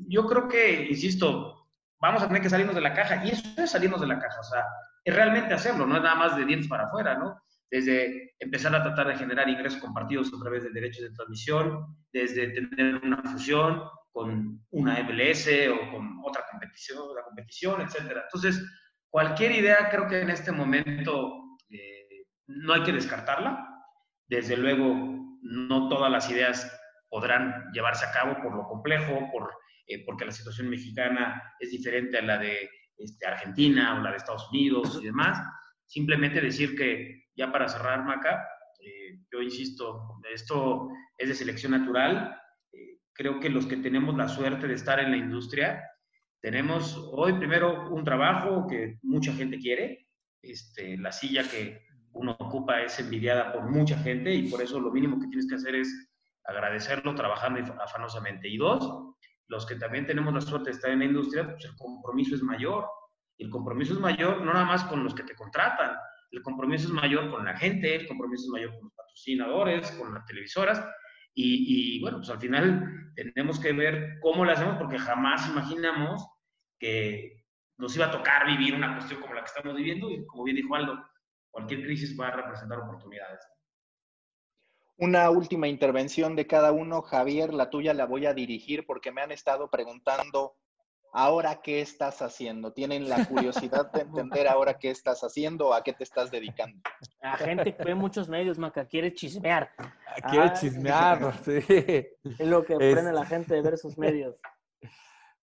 Yo creo que, insisto, vamos a tener que salirnos de la caja, y eso es salirnos de la caja, o sea, es realmente hacerlo, no es nada más de dientes para afuera, ¿no? Desde empezar a tratar de generar ingresos compartidos a través de derechos de transmisión, desde tener una fusión con una MLS o con otra competición, la competición, etcétera. Entonces, cualquier idea creo que en este momento eh, no hay que descartarla. Desde luego, no todas las ideas podrán llevarse a cabo por lo complejo, por, eh, porque la situación mexicana es diferente a la de este, Argentina o la de Estados Unidos y demás. Simplemente decir que, ya para cerrar, Maca, eh, yo insisto, esto es de selección natural. Eh, creo que los que tenemos la suerte de estar en la industria, tenemos hoy primero un trabajo que mucha gente quiere, este, la silla que uno ocupa es envidiada por mucha gente y por eso lo mínimo que tienes que hacer es agradecerlo trabajando afanosamente. Y dos, los que también tenemos la suerte de estar en la industria, pues el compromiso es mayor. Y el compromiso es mayor no nada más con los que te contratan, el compromiso es mayor con la gente, el compromiso es mayor con los patrocinadores, con las televisoras. Y, y bueno, pues al final tenemos que ver cómo lo hacemos porque jamás imaginamos que nos iba a tocar vivir una cuestión como la que estamos viviendo y como bien dijo Aldo, cualquier crisis va a representar oportunidades. Una última intervención de cada uno. Javier, la tuya la voy a dirigir porque me han estado preguntando, ¿ahora qué estás haciendo? Tienen la curiosidad de [LAUGHS] entender ahora qué estás haciendo o a qué te estás dedicando. La gente ve muchos medios, Maca, quiere chismear. Quiere ah, chismear, sí. [LAUGHS] Es lo que aprende la gente de ver esos medios.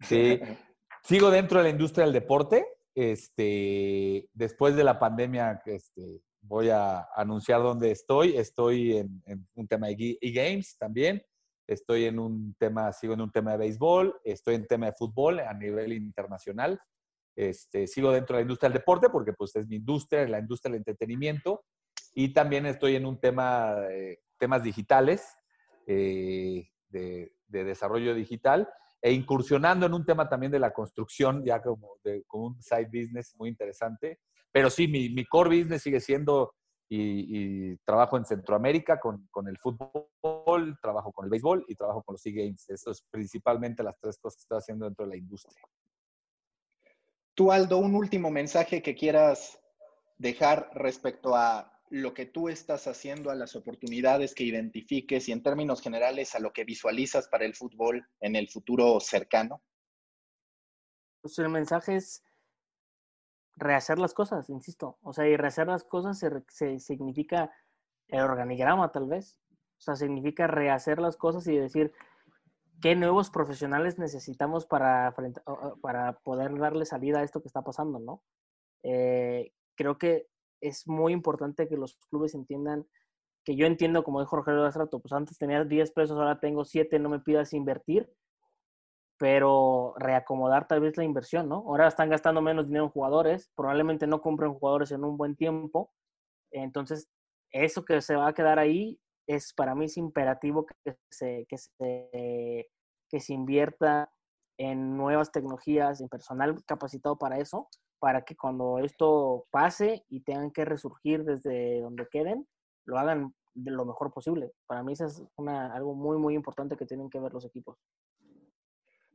Sí. [LAUGHS] Sigo dentro de la industria del deporte. Este, después de la pandemia, este, voy a anunciar dónde estoy. Estoy en, un tema de e-games también. Estoy en un tema, sigo en un tema de béisbol. Estoy en tema de fútbol a nivel internacional. Este, sigo dentro de la industria del deporte porque pues es mi industria, la industria del entretenimiento. Y también estoy en un tema, de temas digitales, eh, de, desarrollo digital e incursionando en un tema también de la construcción, ya como, de, un side business muy interesante pero sí, mi, mi core business sigue siendo y, trabajo en Centroamérica con, con, el fútbol, trabajo con el béisbol y trabajo con los e-games. Eso es principalmente las tres cosas que estoy haciendo dentro de la industria. Tú, Aldo, un último mensaje que quieras dejar respecto a lo que tú estás haciendo, a las oportunidades que identifiques y en términos generales a lo que visualizas para el fútbol en el futuro cercano? Pues el mensaje es rehacer las cosas, insisto. O sea, y rehacer las cosas se, significa el organigrama, tal vez. O sea, significa rehacer las cosas y decir qué nuevos profesionales necesitamos para, para poder darle salida a esto que está pasando, ¿no? Eh, creo que es muy importante que los clubes entiendan que yo entiendo, como dijo Rogelio Astrato, pues antes tenía 10 pesos, ahora tengo 7, no me pidas invertir pero reacomodar tal vez la inversión, ¿no? Ahora están gastando menos dinero en jugadores, probablemente no compren jugadores en un buen tiempo, entonces eso que se va a quedar ahí es para mí es imperativo que se, que se, que se invierta en nuevas tecnologías, en personal capacitado para eso, para que cuando esto pase y tengan que resurgir desde donde queden, lo hagan de lo mejor posible. Para mí eso es una, algo muy, muy importante que tienen que ver los equipos.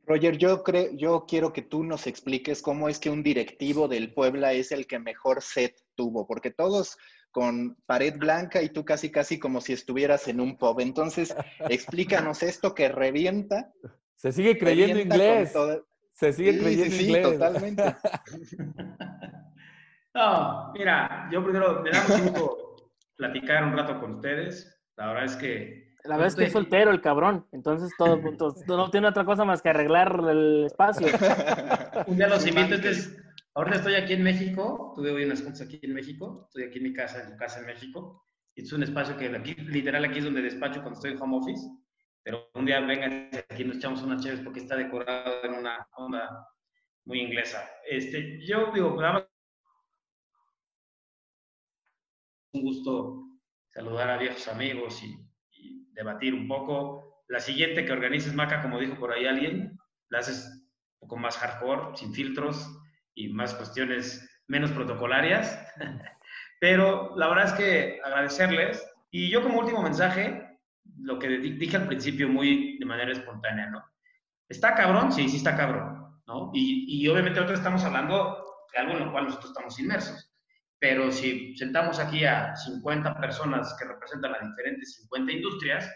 Roger, yo, creo, yo quiero que tú nos expliques cómo es que un directivo del Puebla es el que mejor set tuvo, porque todos con pared blanca y tú casi, casi como si estuvieras en un pub. Entonces, [LAUGHS] explícanos esto que revienta. Se sigue creyendo inglés. Se sigue creyendo sí, inglés. Sí, totalmente. [LAUGHS] No, mira, yo primero me da mucho gusto platicar un rato con ustedes. La verdad es que. La verdad es que es soltero el cabrón, entonces todo [LAUGHS] no tiene otra cosa más que arreglar el espacio. un día los invito, entonces, ahora estoy aquí en México, tuve hoy unas cosas aquí en México, estoy aquí en mi casa, en tu casa en México, y es un espacio que aquí, literal aquí es donde despacho cuando estoy en home office, pero un día vengan aquí nos echamos unas chéves porque está decorado en una onda muy inglesa. Este, yo digo, nada más un gusto saludar a viejos amigos y, debatir un poco. La siguiente que organices, Maca, como dijo por ahí alguien, la haces un poco más hardcore, sin filtros y más cuestiones menos protocolarias. [LAUGHS] Pero la verdad es que agradecerles. Y yo como último mensaje, lo que dije al principio muy de manera espontánea, ¿no? ¿Está cabrón? Sí, sí está cabrón, ¿no? Y, y obviamente nosotros estamos hablando de algo en lo cual nosotros estamos inmersos. Pero si sentamos aquí a 50 personas que representan a diferentes 50 industrias,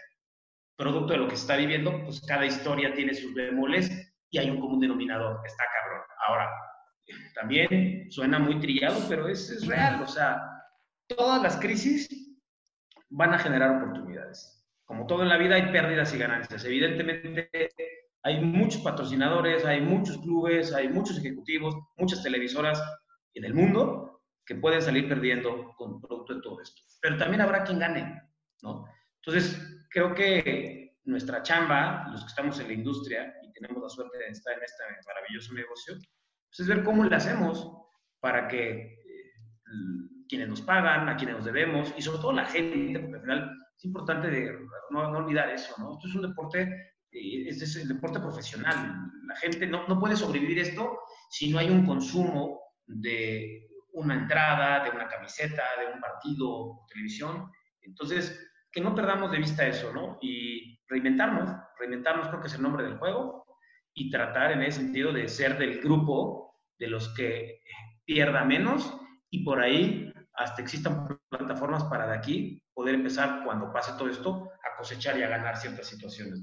producto de lo que se está viviendo, pues cada historia tiene sus bemoles y hay un común denominador. Está cabrón. Ahora, también suena muy trillado, pero es, es real. O sea, todas las crisis van a generar oportunidades. Como todo en la vida hay pérdidas y ganancias. Evidentemente hay muchos patrocinadores, hay muchos clubes, hay muchos ejecutivos, muchas televisoras en el mundo que pueden salir perdiendo con producto de todo esto. Pero también habrá quien gane, ¿no? Entonces, creo que nuestra chamba, los que estamos en la industria y tenemos la suerte de estar en este maravilloso negocio, pues es ver cómo le hacemos para que eh, quienes nos pagan, a quienes nos debemos y sobre todo la gente, porque al final es importante de, no, no, olvidar eso, ¿no? Esto es un deporte, eh, este es el deporte profesional. La gente no, no puede sobrevivir esto si no hay un consumo de una entrada, de una camiseta, de un partido televisión. Entonces, que no perdamos de vista eso, ¿no? Y reinventarnos, reinventarnos creo que es el nombre del juego y tratar en ese sentido de ser del grupo de los que pierda menos y por ahí hasta existan plataformas para de aquí poder empezar cuando pase todo esto a cosechar y a ganar ciertas situaciones.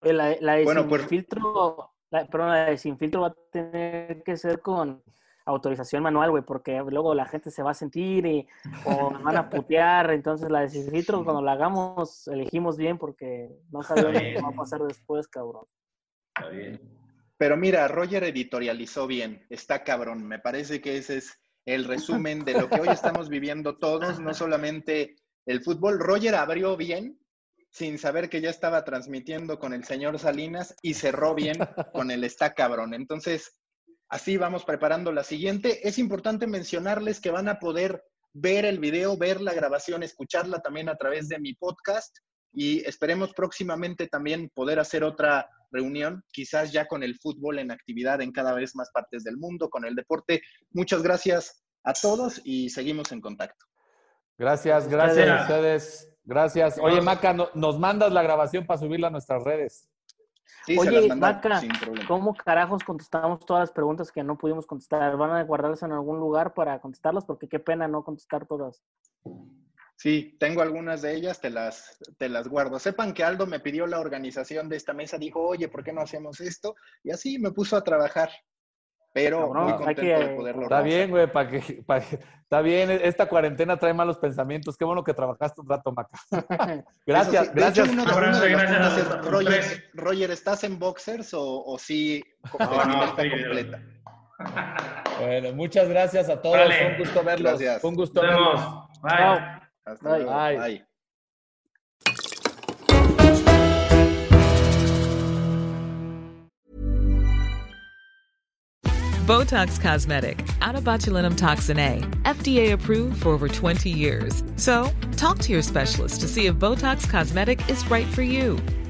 La, la bueno, pues... filtro, la, perdón, la de sin filtro va a tener que ser con autorización manual, güey, porque luego la gente se va a sentir y, o nos van a [LAUGHS] putear. Entonces, la de filtro, cuando la hagamos, elegimos bien porque no sabemos qué va a pasar después, cabrón. Está bien. Pero mira, Roger editorializó bien. Está cabrón. Me parece que ese es el [LAUGHS] resumen de lo que hoy estamos viviendo todos, no solamente el fútbol. Roger abrió bien sin saber que ya estaba transmitiendo con el señor Salinas y cerró bien [LAUGHS] con el está cabrón. Entonces, Así vamos preparando la siguiente. Es importante mencionarles que van a poder ver el video, ver la grabación, escucharla también a través de mi podcast y esperemos próximamente también poder hacer otra reunión, quizás ya con el fútbol en actividad en cada vez más partes del mundo, con el deporte. Muchas gracias a todos y seguimos en contacto. Gracias, gracias a ustedes. Gracias. Oye, Maca, nos mandas la grabación para subirla a nuestras redes. Oye, Maca, ¿cómo carajos contestamos todas las preguntas que no pudimos contestar? ¿Van a guardarlas en algún lugar para contestarlas? Porque qué pena no contestar todas. Sí, tengo algunas de ellas, te las, te las guardo. Sepan que Aldo me pidió la organización de esta mesa, dijo, oye, ¿por qué no hacemos esto? Y así me puso a trabajar pero muy contento de poderlo Está bien, güey, para [LAUGHS] que, está bien, esta cuarentena trae malos pensamientos. Qué bueno que trabajaste un rato, Maca. gracias, gracias. Roger, ¿estás en boxers o, o sí no, no, completa? Bueno, muchas gracias a todos. Fue un gusto verlos. Gracias. Fue un gusto verlos. Bye. Hasta Bye. Bye. Bye. Botox Cosmetic, out of botulinum toxin A, FDA approved for over 20 years. So, talk to your specialist to see if Botox Cosmetic is right for you.